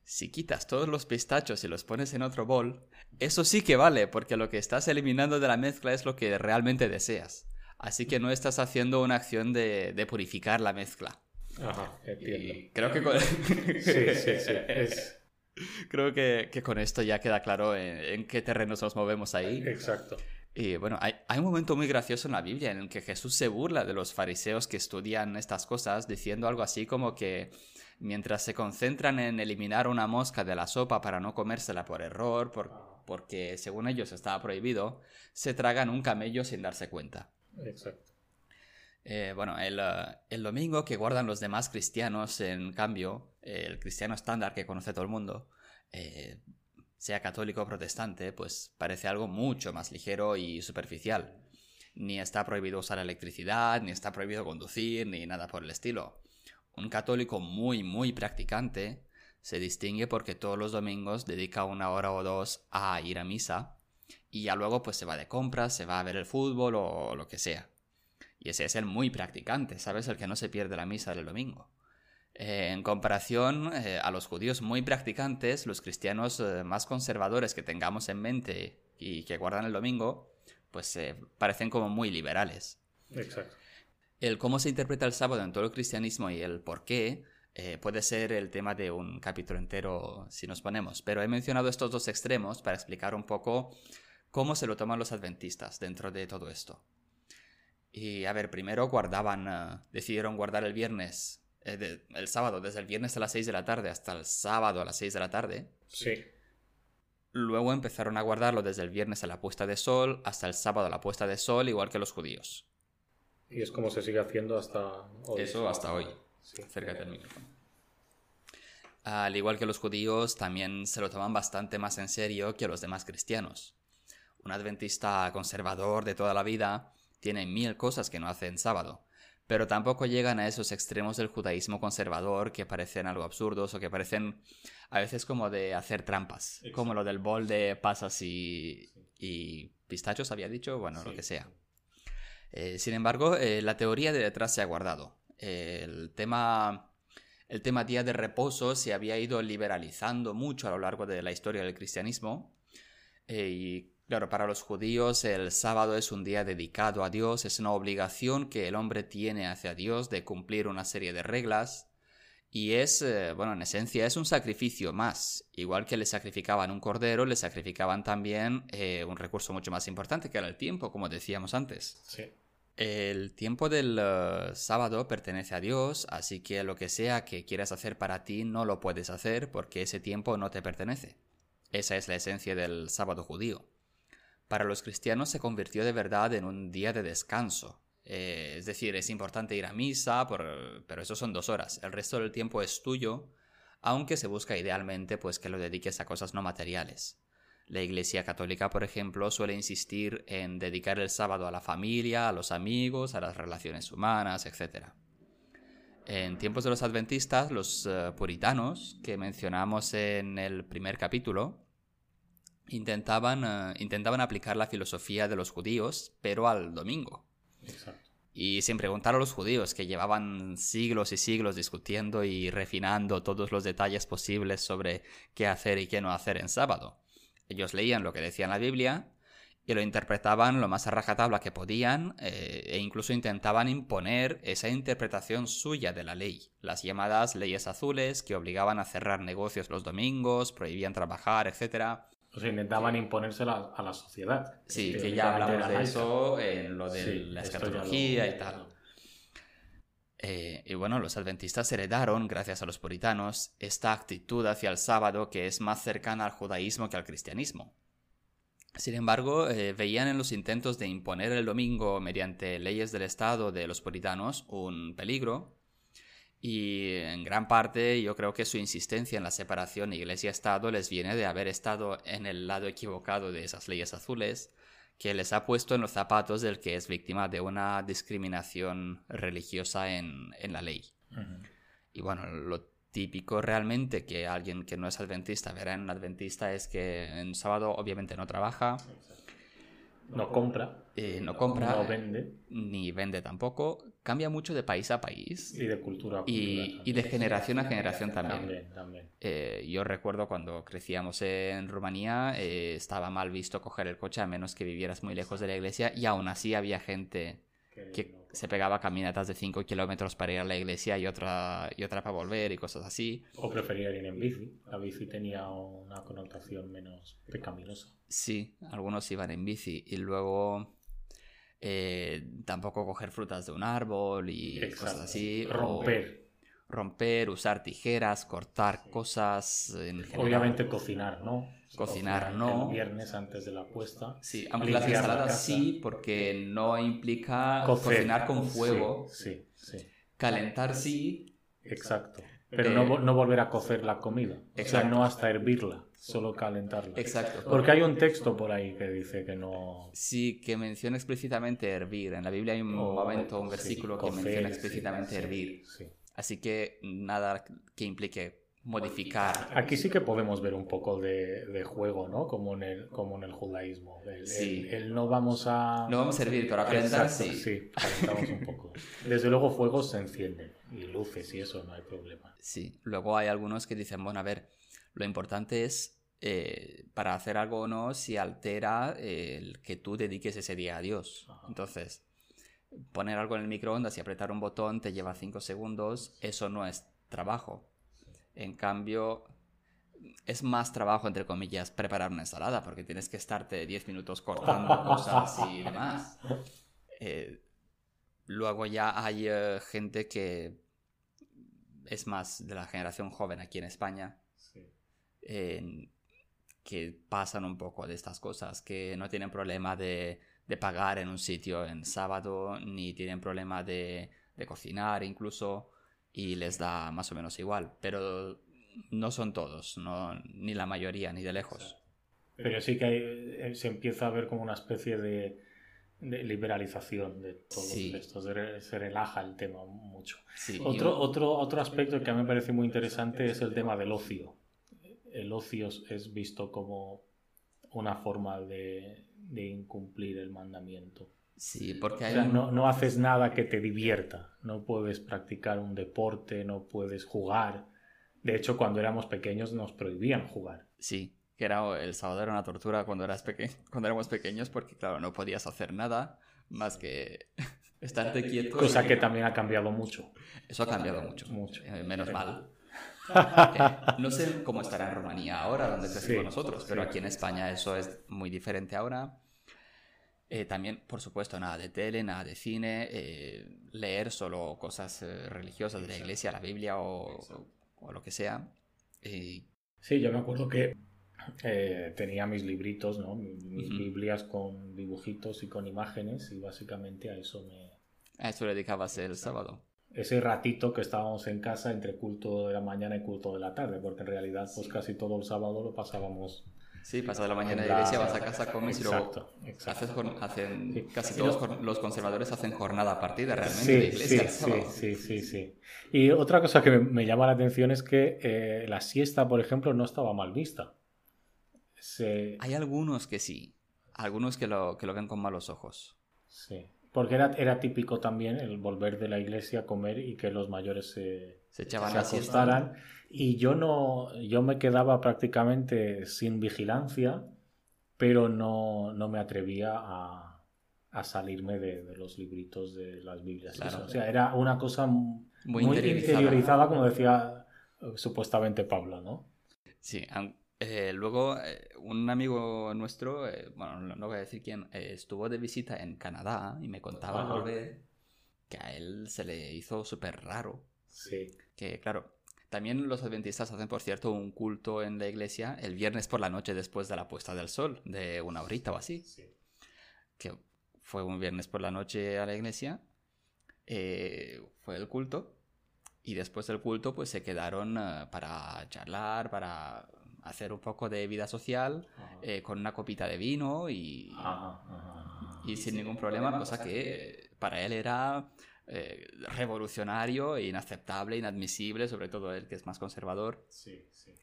si quitas todos los pistachos y los pones en otro bol, eso sí que vale, porque lo que estás eliminando de la mezcla es lo que realmente deseas. Así que no estás haciendo una acción de, purificar la mezcla. Ajá, entiendo. creo que con... <laughs> sí, sí, sí. <laughs> Creo que, con esto ya queda claro en, qué terrenos nos movemos ahí. Exacto. Y bueno, hay, hay, un momento muy gracioso en la Biblia en el que Jesús se burla de los fariseos que estudian estas cosas, diciendo algo así como que mientras se concentran en eliminar una mosca de la sopa para no comérsela por error, porque según ellos estaba prohibido, se tragan un camello sin darse cuenta. Exacto. Eh, bueno, el, eh, el, domingo que guardan los demás cristianos, en cambio, el cristiano estándar que conoce todo el mundo, eh, sea católico o protestante, pues parece algo mucho más ligero y superficial. Ni está prohibido usar electricidad, ni está prohibido conducir, ni nada por el estilo. Un católico muy, muy practicante se distingue porque todos los domingos dedica una hora o dos a ir a misa y ya luego pues se va de compras, se va a ver el fútbol o lo que sea. Y ese es el muy practicante, ¿sabes? El que no se pierde la misa del domingo. Eh, en comparación eh, a los judíos muy practicantes, los cristianos eh, más conservadores que tengamos en mente y que guardan el domingo, pues parecen como muy liberales. Exacto el cómo se interpreta el sábado en todo el cristianismo y el por qué puede ser el tema de un capítulo entero si nos ponemos. Pero he mencionado estos dos extremos para explicar un poco cómo se lo toman los adventistas dentro de todo esto. Y a ver, primero guardaban, decidieron guardar el viernes, eh, el sábado, desde el viernes a las 6 de la tarde hasta el sábado a las 6 de la tarde. Sí. Luego empezaron a guardarlo desde el viernes a la puesta de sol hasta el sábado a la puesta de sol, igual que los judíos. Y es como se sigue haciendo hasta hoy. Eso hasta hoy. Sí. Acércate micrófono. Al igual que los judíos, también se lo toman bastante más en serio que los demás cristianos. Un adventista conservador de toda la vida tiene mil cosas que no hace en sábado, pero tampoco llegan a esos extremos del judaísmo conservador que parecen algo absurdos o que parecen a veces como de hacer trampas, como lo del bol de pasas y, y pistachos, había dicho, bueno, lo que sea. Eh, sin embargo, eh, la teoría de detrás se ha guardado. el, tema, el tema día de reposo se había ido liberalizando mucho a lo largo de la historia del cristianismo. Eh, y claro, para los judíos el sábado es un día dedicado a Dios, es una obligación que el hombre tiene hacia Dios de cumplir una serie de reglas. Y es, eh, bueno, en esencia es un sacrificio más. Igual que le sacrificaban un cordero, le sacrificaban también eh, un recurso mucho más importante, que era el tiempo, como decíamos antes. Sí. El tiempo del eh, sábado pertenece a Dios, así que lo que sea que quieras hacer para ti no lo puedes hacer porque ese tiempo no te pertenece. Esa es la esencia del sábado judío. Para los cristianos se convirtió de verdad en un día de descanso, eh, es decir, es importante ir a misa, pero eso son dos horas. El resto del tiempo es tuyo, aunque se busca idealmente pues que lo dediques a cosas no materiales. La Iglesia Católica, por ejemplo, suele insistir en dedicar el sábado a la familia, a los amigos, a las relaciones humanas, etc. En tiempos de los adventistas, los eh, puritanos, que mencionamos en el primer capítulo, intentaban, eh, intentaban aplicar la filosofía de los judíos, pero al domingo. Y sin preguntar a los judíos, que llevaban siglos y siglos discutiendo y refinando todos los detalles posibles sobre qué hacer y qué no hacer en sábado. Ellos leían lo que decía en la Biblia y lo interpretaban lo más a rajatabla que podían eh, e incluso intentaban imponer esa interpretación suya de la ley, las llamadas leyes azules que obligaban a cerrar negocios los domingos, prohibían trabajar, etc. O sea, intentaban imponérsela a la sociedad. Sí, que, ya hablamos de eso en lo de la escatología y tal. Eh, y bueno, los adventistas heredaron, gracias a los puritanos, esta actitud hacia el sábado que es más cercana al judaísmo que al cristianismo. Sin embargo, eh, veían en los intentos de imponer el domingo mediante leyes del Estado de los puritanos un peligro y en gran parte yo creo que su insistencia en la separación iglesia-estado les viene de haber estado en el lado equivocado de esas leyes azules, que les ha puesto en los zapatos del que es víctima de una discriminación religiosa en, la ley. Y bueno, lo típico realmente que alguien que no es adventista verá en un adventista es que en sábado obviamente no trabaja. No compra. Eh, no compra. No vende. Ni vende tampoco cambia mucho de país a país. Y de cultura a cultura. Y, de generación a generación también. También, también. Eh, yo recuerdo cuando crecíamos en Rumanía, eh, estaba mal visto coger el coche a menos que vivieras muy lejos de la iglesia y aún así había gente que se pegaba caminatas de 5 kilómetros para ir a la iglesia y otra, y otra para volver y cosas así. O prefería ir en bici. La bici tenía una connotación menos pecaminosa. Sí, algunos iban en bici y luego eh, tampoco coger frutas de un árbol y cosas así. Romper. romper, usar tijeras, cortar cosas. En Obviamente cocinar, ¿no? Cocinar, no. El viernes antes de la puesta. Sí, aunque las ensaladas sí, porque no implica cocinar con fuego. Sí, sí. Calentar sí. Exacto. Pero no, no, volver a cocer la comida. O sea, no hasta hervirla solo calentarla. Exacto. Porque hay un texto por ahí que dice que no... Sí, que menciona explícitamente hervir. En la Biblia hay un momento, un versículo que menciona explícitamente hervir. Así que nada que implique modificar. Aquí sí que podemos ver un poco de, juego, ¿no? Como en el, como en el judaísmo. El, no vamos a... No vamos a hervir, pero a calentar sí. Sí, calentamos un poco. Desde luego fuegos se encienden y luces y eso no hay problema. Sí, luego hay algunos que dicen, bueno, a ver, lo importante es eh, para hacer algo o no si altera el que tú dediques ese día a Dios. Entonces, poner algo en el microondas y apretar un botón te lleva 5 segundos, eso no es trabajo. En cambio, es más trabajo, entre comillas, preparar una ensalada, porque tienes que estarte 10 minutos cortando <laughs> cosas y demás. Eh, luego ya hay eh, gente que es más de la generación joven aquí en España, que pasan un poco de estas cosas, que no tienen problema de, pagar en un sitio en sábado, ni tienen problema de, cocinar incluso, y les da más o menos igual. Pero no son todos, no, ni la mayoría, ni de lejos. Pero sí que eh, se empieza a ver como una especie de, liberalización de todo esto, se relaja el tema mucho. otro, otro, otro aspecto que a mí me parece muy interesante es el tema del ocio el ocio es visto como una forma de, incumplir el mandamiento. Sí, porque no, haces nada que te divierta, no puedes practicar un deporte, no puedes jugar. De hecho, cuando éramos pequeños nos prohibían jugar. Sí, que era el sábado era una tortura cuando, eras peque cuando éramos pequeños porque, claro, no podías hacer nada más que <laughs> Estarte quieto. Cosa que también ha cambiado mucho. Eso ha cambiado mucho. Mucho. Eh, menos mal. Eh, <laughs> no sé cómo estará en Rumanía ahora, donde crecimos Sí, nosotros, pero aquí en España eso es muy diferente ahora. Eh, también, por supuesto, nada de tele, nada de cine, eh, leer solo cosas eh, religiosas de la iglesia, la Biblia o, o lo que sea. Sí, yo me acuerdo que eh, tenía mis libritos, ¿no? mis, mis Ujú. Biblias con dibujitos y con imágenes y básicamente a eso me... a eso le dedicabas el sábado. Ese ratito que estábamos en casa entre culto de la mañana y culto de la tarde, porque en realidad pues casi todo el sábado lo pasábamos Sí, pasas la mañana en de la- iglesia, vas a casa, comes y luego Exacto, exacto. haces hacen, Sí. casi todos los conservadores hacen jornada partida realmente de Sí, iglesia sí, sí, sí, sí, sí. Y otra cosa que me, me llama la atención es que eh, la siesta, por ejemplo, no estaba mal vista. Se- Hay algunos que sí, algunos que lo, que lo ven con malos ojos. sí. Porque era, era típico también el volver de la iglesia a comer y que los mayores se, Se echaban se acostaran. Y yo no, yo me quedaba prácticamente sin vigilancia, pero no, no me atrevía a, a salirme de, de los libritos de las Biblias. Claro. O sea, era una cosa Muy muy, interiorizada. interiorizada, como decía eh, supuestamente Pablo, ¿no? Sí, eh, luego eh, un amigo nuestro, eh, bueno, no, no voy a decir quién, eh, estuvo de visita en Canadá y me contaba volver que a él se le hizo súper raro. Sí. Que claro, también los adventistas hacen, por cierto, un culto en la iglesia el viernes por la noche después de la puesta del sol, de una horita o así. que fue un viernes por la noche a la iglesia, fue el culto, y después del culto pues se quedaron eh, para charlar, para hacer un poco de vida social, eh, con una copita de vino y, Ajá, ajá. y sin ningún problema, cosa que para él era eh, revolucionario, inaceptable, inadmisible, sobre todo él que es más conservador. Sí, sí.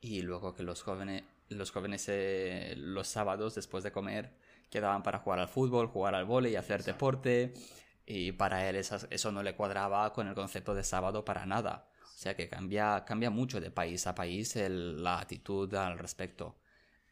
Y luego que los jóvenes, los jóvenes eh, los sábados después de comer quedaban para jugar al fútbol, jugar al vóley, hacer deporte. Y para él esas- eso no le cuadraba con el concepto de sábado para nada. O sea que cambia, cambia mucho de país a país el- la actitud al respecto.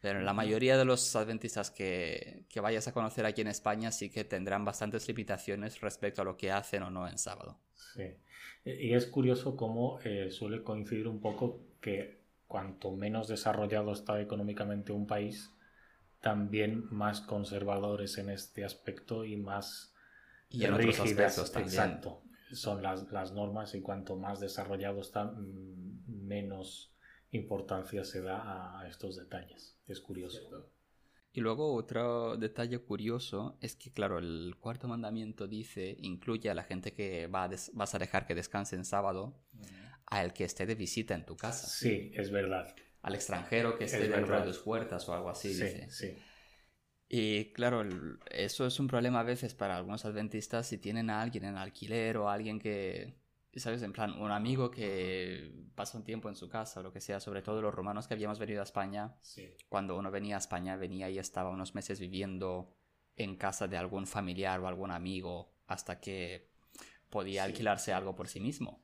Pero la mayoría de los adventistas que, que vayas a conocer aquí en España sí que tendrán bastantes limitaciones respecto a lo que hacen o no en sábado. Sí. Y es curioso cómo eh, suele coincidir un poco que cuanto menos desarrollado está económicamente un país, también más conservadores en este aspecto y más Y en otros aspectos también. exacto, son las, las normas y cuanto más desarrollado está, menos importancia se da a estos detalles. Es curioso. Y luego otro detalle curioso es que, claro, el cuarto mandamiento dice, incluye a la gente que va a des- vas a dejar que descanse en sábado, al que esté de visita en tu casa, Sí, es verdad. al extranjero que Es esté dentro verdad. de tus puertas o algo así, Sí, dice. sí. Y claro, el- eso es un problema a veces para algunos adventistas si tienen a alguien en alquiler o a alguien que, ¿sabes? En plan, un amigo que pasa un tiempo en su casa o lo que sea, sobre todo los romanos que habíamos venido a España, sí. cuando uno venía a España, venía y estaba unos meses viviendo en casa de algún familiar o algún amigo hasta que podía Sí. alquilarse algo por sí mismo.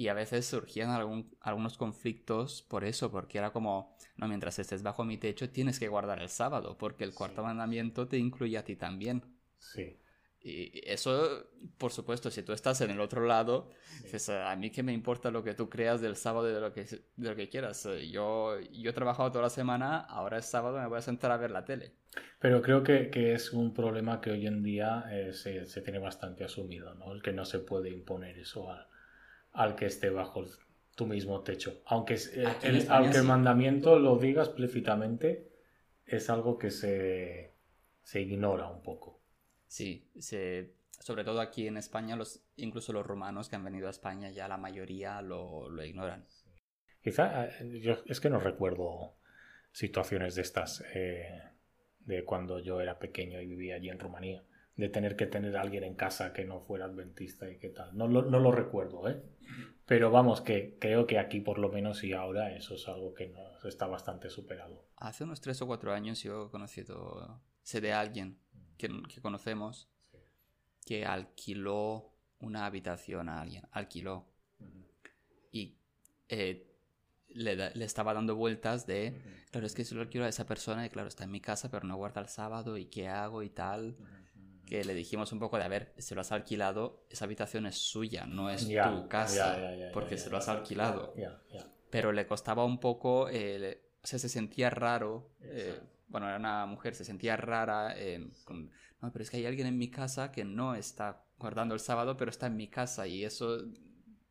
Y a veces surgían algún- algunos conflictos por eso, porque era como, no, mientras estés bajo mi techo tienes que guardar el sábado, porque el cuarto Sí. mandamiento te incluye a ti también. Sí. Y eso, por supuesto, si tú estás en el otro lado, sí. dices, a mí que me importa lo que tú creas del sábado y de lo que, de lo que quieras. Eh, Yo, yo he trabajado toda la semana, ahora es sábado, me voy a sentar a ver la tele. Pero creo que, que es un problema que hoy en día eh, se, se tiene bastante asumido, ¿no? El que no se puede imponer eso al, al que esté bajo tu mismo techo. Aunque, eh, el, aunque el mandamiento lo diga explícitamente, es algo que se, se ignora un poco. Sí, se, sobre todo aquí en España, los, incluso los romanos que han venido a España, ya la mayoría lo, lo ignoran. Quizá, eh, yo es que no recuerdo situaciones de estas eh, de cuando yo era pequeño y vivía allí en Rumanía, de tener que tener a alguien en casa que no fuera adventista y qué tal. No lo, no lo recuerdo, ¿eh? Pero vamos, que creo que aquí por lo menos y ahora eso es algo que no, está bastante superado. Hace unos tres o cuatro años yo he conocido, sé de alguien que, que conocemos que alquiló una habitación a alguien, alquiló y eh, le, le estaba dando vueltas de, claro, es que solo quiero a esa persona y claro, está en mi casa pero no guarda el sábado y qué hago y tal. Que le dijimos un poco de, a ver, si lo has alquilado, esa habitación es suya, no es tu casa, porque se lo has alquilado. Pero le costaba un poco, eh, o sea, se sentía raro. eh, bueno, era una mujer, se sentía rara. eh, con, no, pero es que hay alguien en mi casa que no está guardando el sábado, pero está en mi casa y eso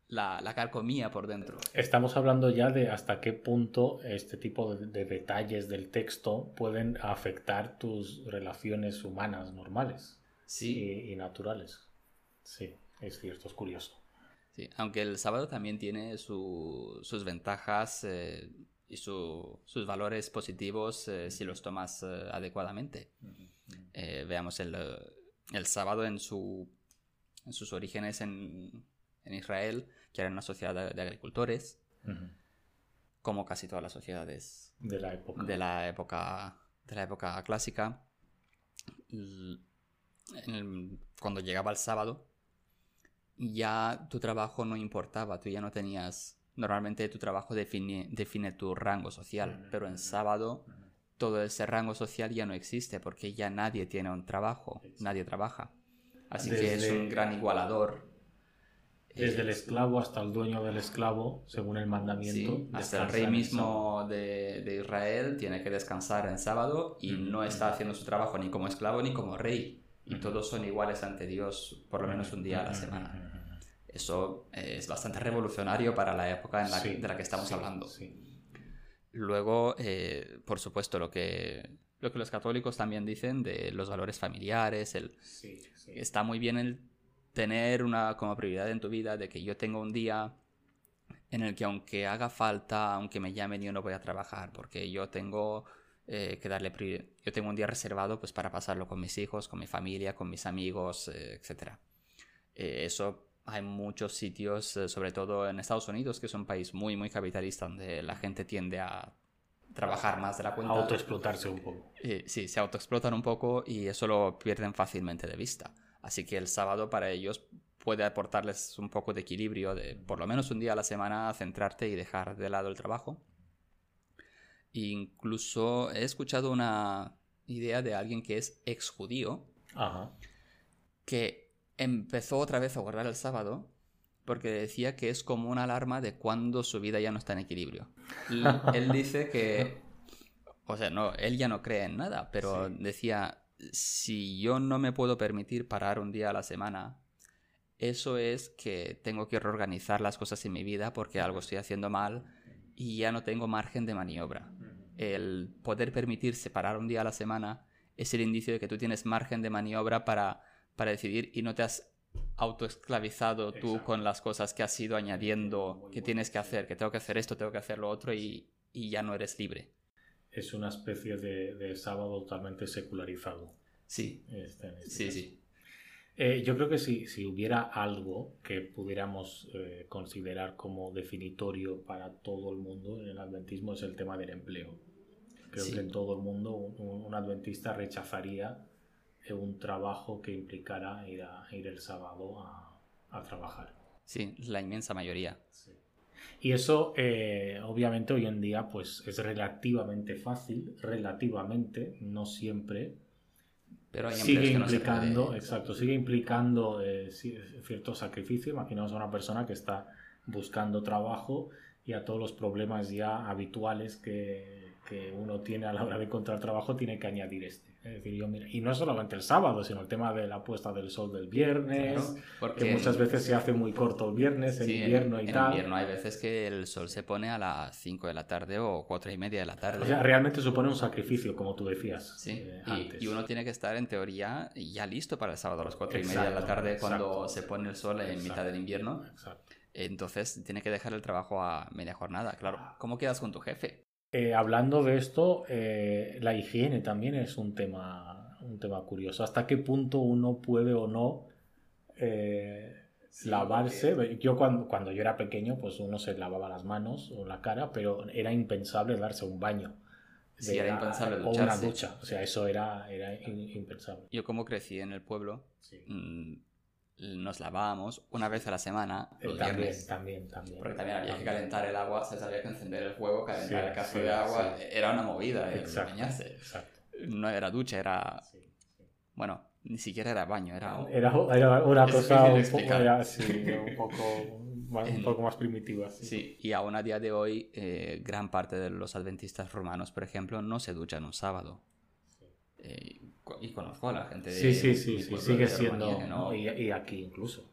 la, la carcomía por dentro. Estamos hablando ya de hasta qué punto este tipo de, de detalles del texto pueden afectar tus relaciones humanas normales Sí, y, y naturales. Sí, es cierto, es curioso. sí. Aunque el sábado también tiene su- sus ventajas eh, y su- sus valores positivos eh, si los tomas eh, adecuadamente. Veamos el, el sábado en, su, en sus orígenes en, en Israel, que era una sociedad de, de agricultores, como casi todas las sociedades De la época. de la época, de la época clásica. L- el- cuando llegaba el sábado, ya tu trabajo no importaba, tú ya no tenías... Normalmente tu trabajo define, define tu rango social, pero en sábado todo ese rango social ya no existe porque ya nadie tiene un trabajo, nadie trabaja. Así que es Desde- un gran igualador. Desde el esclavo hasta el dueño del esclavo, según el mandamiento. Sí, hasta el rey mismo de, de Israel tiene que descansar en sábado y no está haciendo su trabajo ni como esclavo ni como rey. Y todos son iguales ante Dios por lo menos un día a la semana. Eso es bastante revolucionario para la época en la, Sí, de la que estamos sí, hablando. sí. Luego, eh, por supuesto, lo que, lo que los católicos también dicen de los valores familiares, el, está muy bien el tener una como prioridad en tu vida de que yo tengo un día en el que aunque haga falta, aunque me llamen, yo no voy a trabajar porque yo tengo eh, que darle pri- yo tengo un día reservado pues para pasarlo con mis hijos, con mi familia, con mis amigos, eh, etcétera. Eh, eso hay muchos sitios, eh, sobre todo en Estados Unidos, que es un país muy muy capitalista donde la gente tiende a trabajar más de la cuenta. Autoexplotarse un poco. Sí, se autoexplotan un poco y eso lo pierden fácilmente de vista. Así que el sábado para ellos puede aportarles un poco de equilibrio, de por lo menos un día a la semana centrarte y dejar de lado el trabajo. Incluso he escuchado una idea de alguien que es ex judío Ajá. que empezó otra vez a guardar el sábado porque decía que es como una alarma de cuando su vida ya no está en equilibrio. <laughs> Él dice que, o sea, no, él ya no cree en nada, pero Sí. decía, si yo no me puedo permitir parar un día a la semana, eso es que tengo que reorganizar las cosas en mi vida porque algo estoy haciendo mal y ya no tengo margen de maniobra. El poder permitirse parar un día a la semana es el indicio de que tú tienes margen de maniobra para, para decidir y no te has autoesclavizado tú Exacto. con las cosas que has ido añadiendo, que tienes que hacer, que tengo que hacer esto, tengo que hacer lo otro y, y ya no eres libre. Es una especie de, de sábado totalmente secularizado. Sí, este, este sí, caso. sí. Eh, yo creo que si, si hubiera algo que pudiéramos eh, considerar como definitorio para todo el mundo en el adventismo es el tema del empleo. Creo Sí. que en todo el mundo un, un- adventista rechazaría eh, un trabajo que implicara ir, a, ir el sábado a, a trabajar. Sí, la inmensa mayoría. Y eso, eh, obviamente, hoy en día, pues es relativamente fácil, relativamente, no siempre, Pero hay sigue que no implicando, puede- exacto, sigue implicando eh, ci- cierto sacrificio. Imaginemos a una persona que está buscando trabajo y a todos los problemas ya habituales que, que uno tiene a la hora de encontrar trabajo tiene que añadir este. Es decir, yo, mira, y no solamente el sábado, sino el tema de la puesta del sol del viernes, Claro, porque que muchas veces se hace muy corto el viernes, en Sí, invierno y en tal. invierno hay veces que el sol se pone a las 5 de la tarde o 4 y media de la tarde. O sea, realmente supone un sacrificio, como tú decías Sí, eh, y, antes. y uno tiene que estar en teoría ya listo para el sábado a las 4 y media de la Exacto, tarde cuando se pone el sol en Exacto. mitad del invierno. Exacto. Entonces tiene que dejar el trabajo a media jornada. Claro, ¿cómo quedas con tu jefe? Eh, hablando de esto, eh, la higiene también es un tema, un tema curioso. ¿Hasta qué punto uno puede o no eh, Sí, lavarse? Yo cuando, cuando yo era pequeño, pues uno se lavaba las manos o la cara, pero era impensable darse un baño. Sí, era impensable O una ducha. O sea, eso era, era impensable. Yo como crecí en el pueblo, Sí. mm, nos lavábamos una vez a la semana, Eh, los también, viernes. también, también. Porque también había que calentar el agua, se había que encender el fuego, calentar Sí, el cazo sí, de agua. sí. Era una movida el Exacto, bañarse. exacto. No era ducha, era. Bueno, ni siquiera era baño, era, era, era una Es cosa un poco, explicar. era, sí, un poco más, un En- poco más primitiva. sí. Y aún a día de hoy, eh, gran parte de los adventistas romanos, por ejemplo, no se duchan un sábado. Eh, y conozco a la gente de Sí, sí, sí, sí, sigue de siendo. Rumanía no- ¿no? Y, y aquí incluso.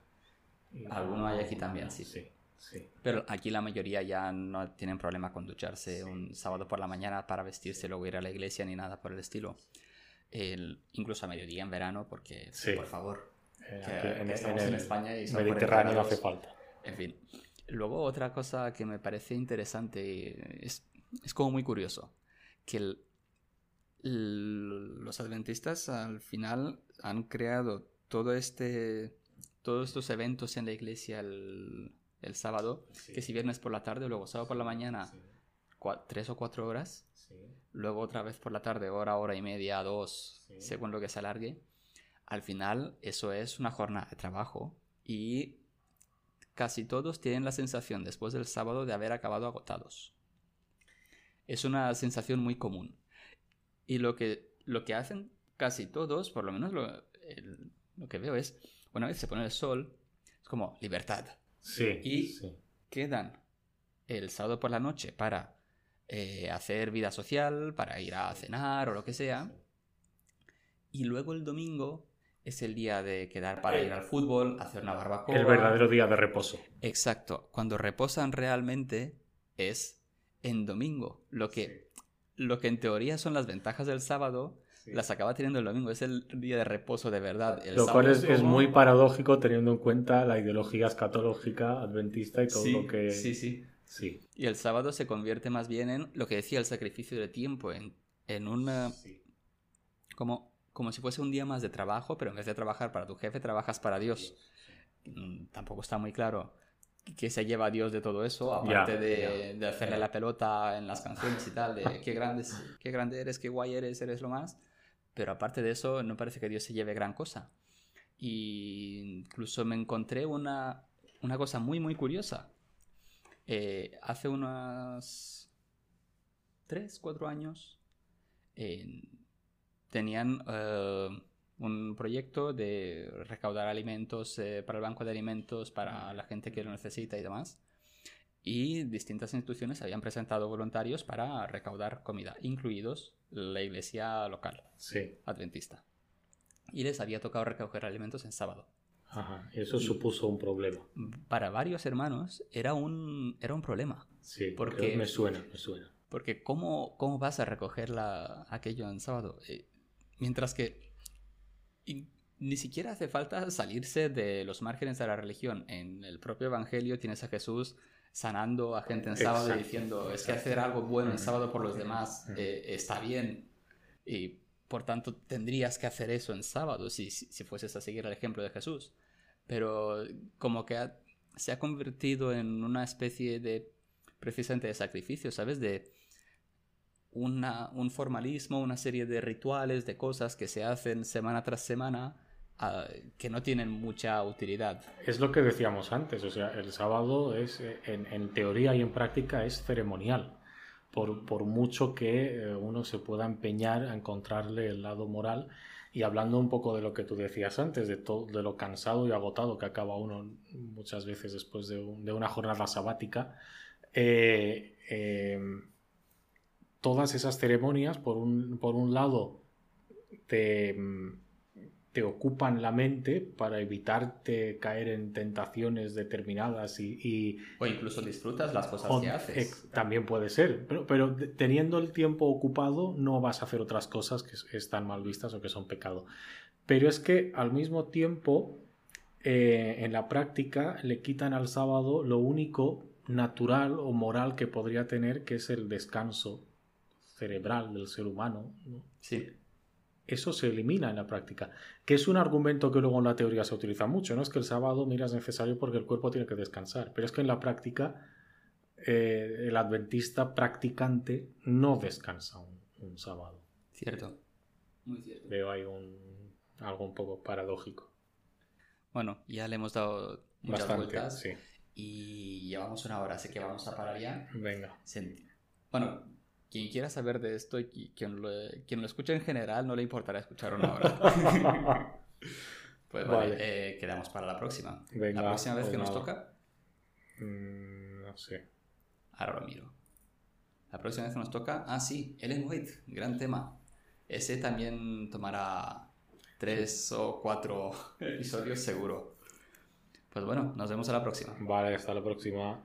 Y- Alguno hay aquí también, sí. Sí, sí. Pero aquí la mayoría ya no tienen problema con ducharse un sábado por la mañana para vestirse, luego ir a la iglesia ni nada por el estilo. El- incluso a mediodía en verano, porque, Sí. por favor, Eh, que- aquí en, que estamos en en el España y son 40 Mediterráneo grados. hace falta. En fin. Luego otra cosa que me parece interesante es, es como muy curioso, que el- los adventistas al final han creado todo este, todos estos eventos en la iglesia el, el sábado, que si viernes por la tarde, luego sábado por la mañana, cua- tres o cuatro horas, luego otra vez por la tarde, hora, hora y media, dos, según lo que se alargue. Al final, eso es una jornada de trabajo y casi todos tienen la sensación después del sábado de haber acabado agotados. Es una sensación muy común. Y lo que, lo que hacen casi todos, por lo menos lo, el- lo que veo es, una vez se pone el sol, es como libertad Sí, Y- sí. quedan el sábado por la noche para eh, hacer vida social, para ir a cenar o lo que sea. Y luego el domingo es el día de quedar para ir al fútbol, hacer una barbacoa. El verdadero día de reposo. Exacto. Cuando reposan realmente es en domingo. Lo que, lo que en teoría son las ventajas del sábado, las acaba teniendo el domingo. Es el día de reposo de verdad. El Lo cual es, muy paradójico teniendo en cuenta la ideología escatológica adventista y todo Sí, lo que... sí, sí. Sí. Y el sábado se convierte más bien en lo que decía el sacrificio de tiempo, en, en una... Como, como si fuese un día más de trabajo, pero en vez de trabajar para tu jefe, trabajas para Dios. Mm, Tampoco está muy claro qué se lleva Dios de todo eso, aparte Ya, de, de hacerle la pelota en las canciones y tal, de qué, grandes, qué grande eres, qué guay eres, eres lo más. Pero aparte de eso, no parece que Dios se lleve gran cosa. Y incluso me encontré una, una cosa muy, muy curiosa. Eh, hace unos 3, 4 años eh, tenían eh, un proyecto de recaudar alimentos eh, para el banco de alimentos para la gente que lo necesita y demás. Y distintas instituciones habían presentado voluntarios para recaudar comida, incluidos la iglesia local Sí. adventista. Y les había tocado recoger alimentos en sábado. Ajá. Eso supuso un problema. Para varios hermanos era un, era un problema. Sí. Porque- Me suena, me suena. Porque ¿cómo, cómo vas a recoger la- aquello en sábado? Eh, mientras que y ni siquiera hace falta salirse de los márgenes de la religión. En el propio Evangelio tienes a Jesús sanando a gente en sábado Exacto, diciendo, es que hacer algo bueno en sábado por los demás eh, está bien. Y por tanto tendrías que hacer eso en sábado si, si, si fueses a seguir el ejemplo de Jesús. Pero como que ha- se ha convertido en una especie de precisamente de sacrificio, ¿sabes? De una, un formalismo, una serie de rituales, de cosas que se hacen semana tras semana ah, que no tienen mucha utilidad. Es lo que decíamos antes, o sea, el sábado es, eh, en, en teoría y en práctica, es ceremonial. Por, por mucho que eh, uno se pueda empeñar a encontrarle el lado moral. Y hablando un poco de lo que tú decías antes, de, todo, de lo cansado y agotado que acaba uno muchas veces después de, un- de una jornada sabática, eh, eh, todas esas ceremonias, por un, por un lado, te, mm, te ocupan la mente para evitarte caer en tentaciones determinadas y, y- O incluso disfrutas las cosas o- que haces. también puede ser, pero, teniendo el tiempo ocupado no vas a hacer otras cosas que es- están mal vistas o que son pecado. Pero es que al mismo tiempo, eh, en la práctica, le quitan al sábado lo único natural o moral que podría tener, que es el descanso cerebral del ser humano. ¿no? Sí, Eso se elimina en la práctica, que es un argumento que luego en la teoría se utiliza mucho, ¿no? Es que el sábado, mira, es necesario porque el cuerpo tiene que descansar, pero es que en la práctica eh, el adventista practicante no descansa un, un sábado. cierto. Muy cierto. Veo ahí un, algo un poco paradójico. Bueno, ya le hemos dado muchas Bastante, vueltas sí. y llevamos una hora, así que vamos a parar ya. Venga. Bueno, quien quiera saber de esto y qui- quien lo, quien lo escuche en general no le importará escuchar una hora. <laughs> Pues vale, eh, quedamos para la próxima. la próxima vez que nos toca. Mm, no sé. Ahora lo miro. La próxima vez que nos toca. Ah, sí, Ellen White, gran tema. Ese también tomará tres o cuatro <laughs> episodios seguro. Pues bueno, nos vemos a la próxima. Vale, hasta la próxima.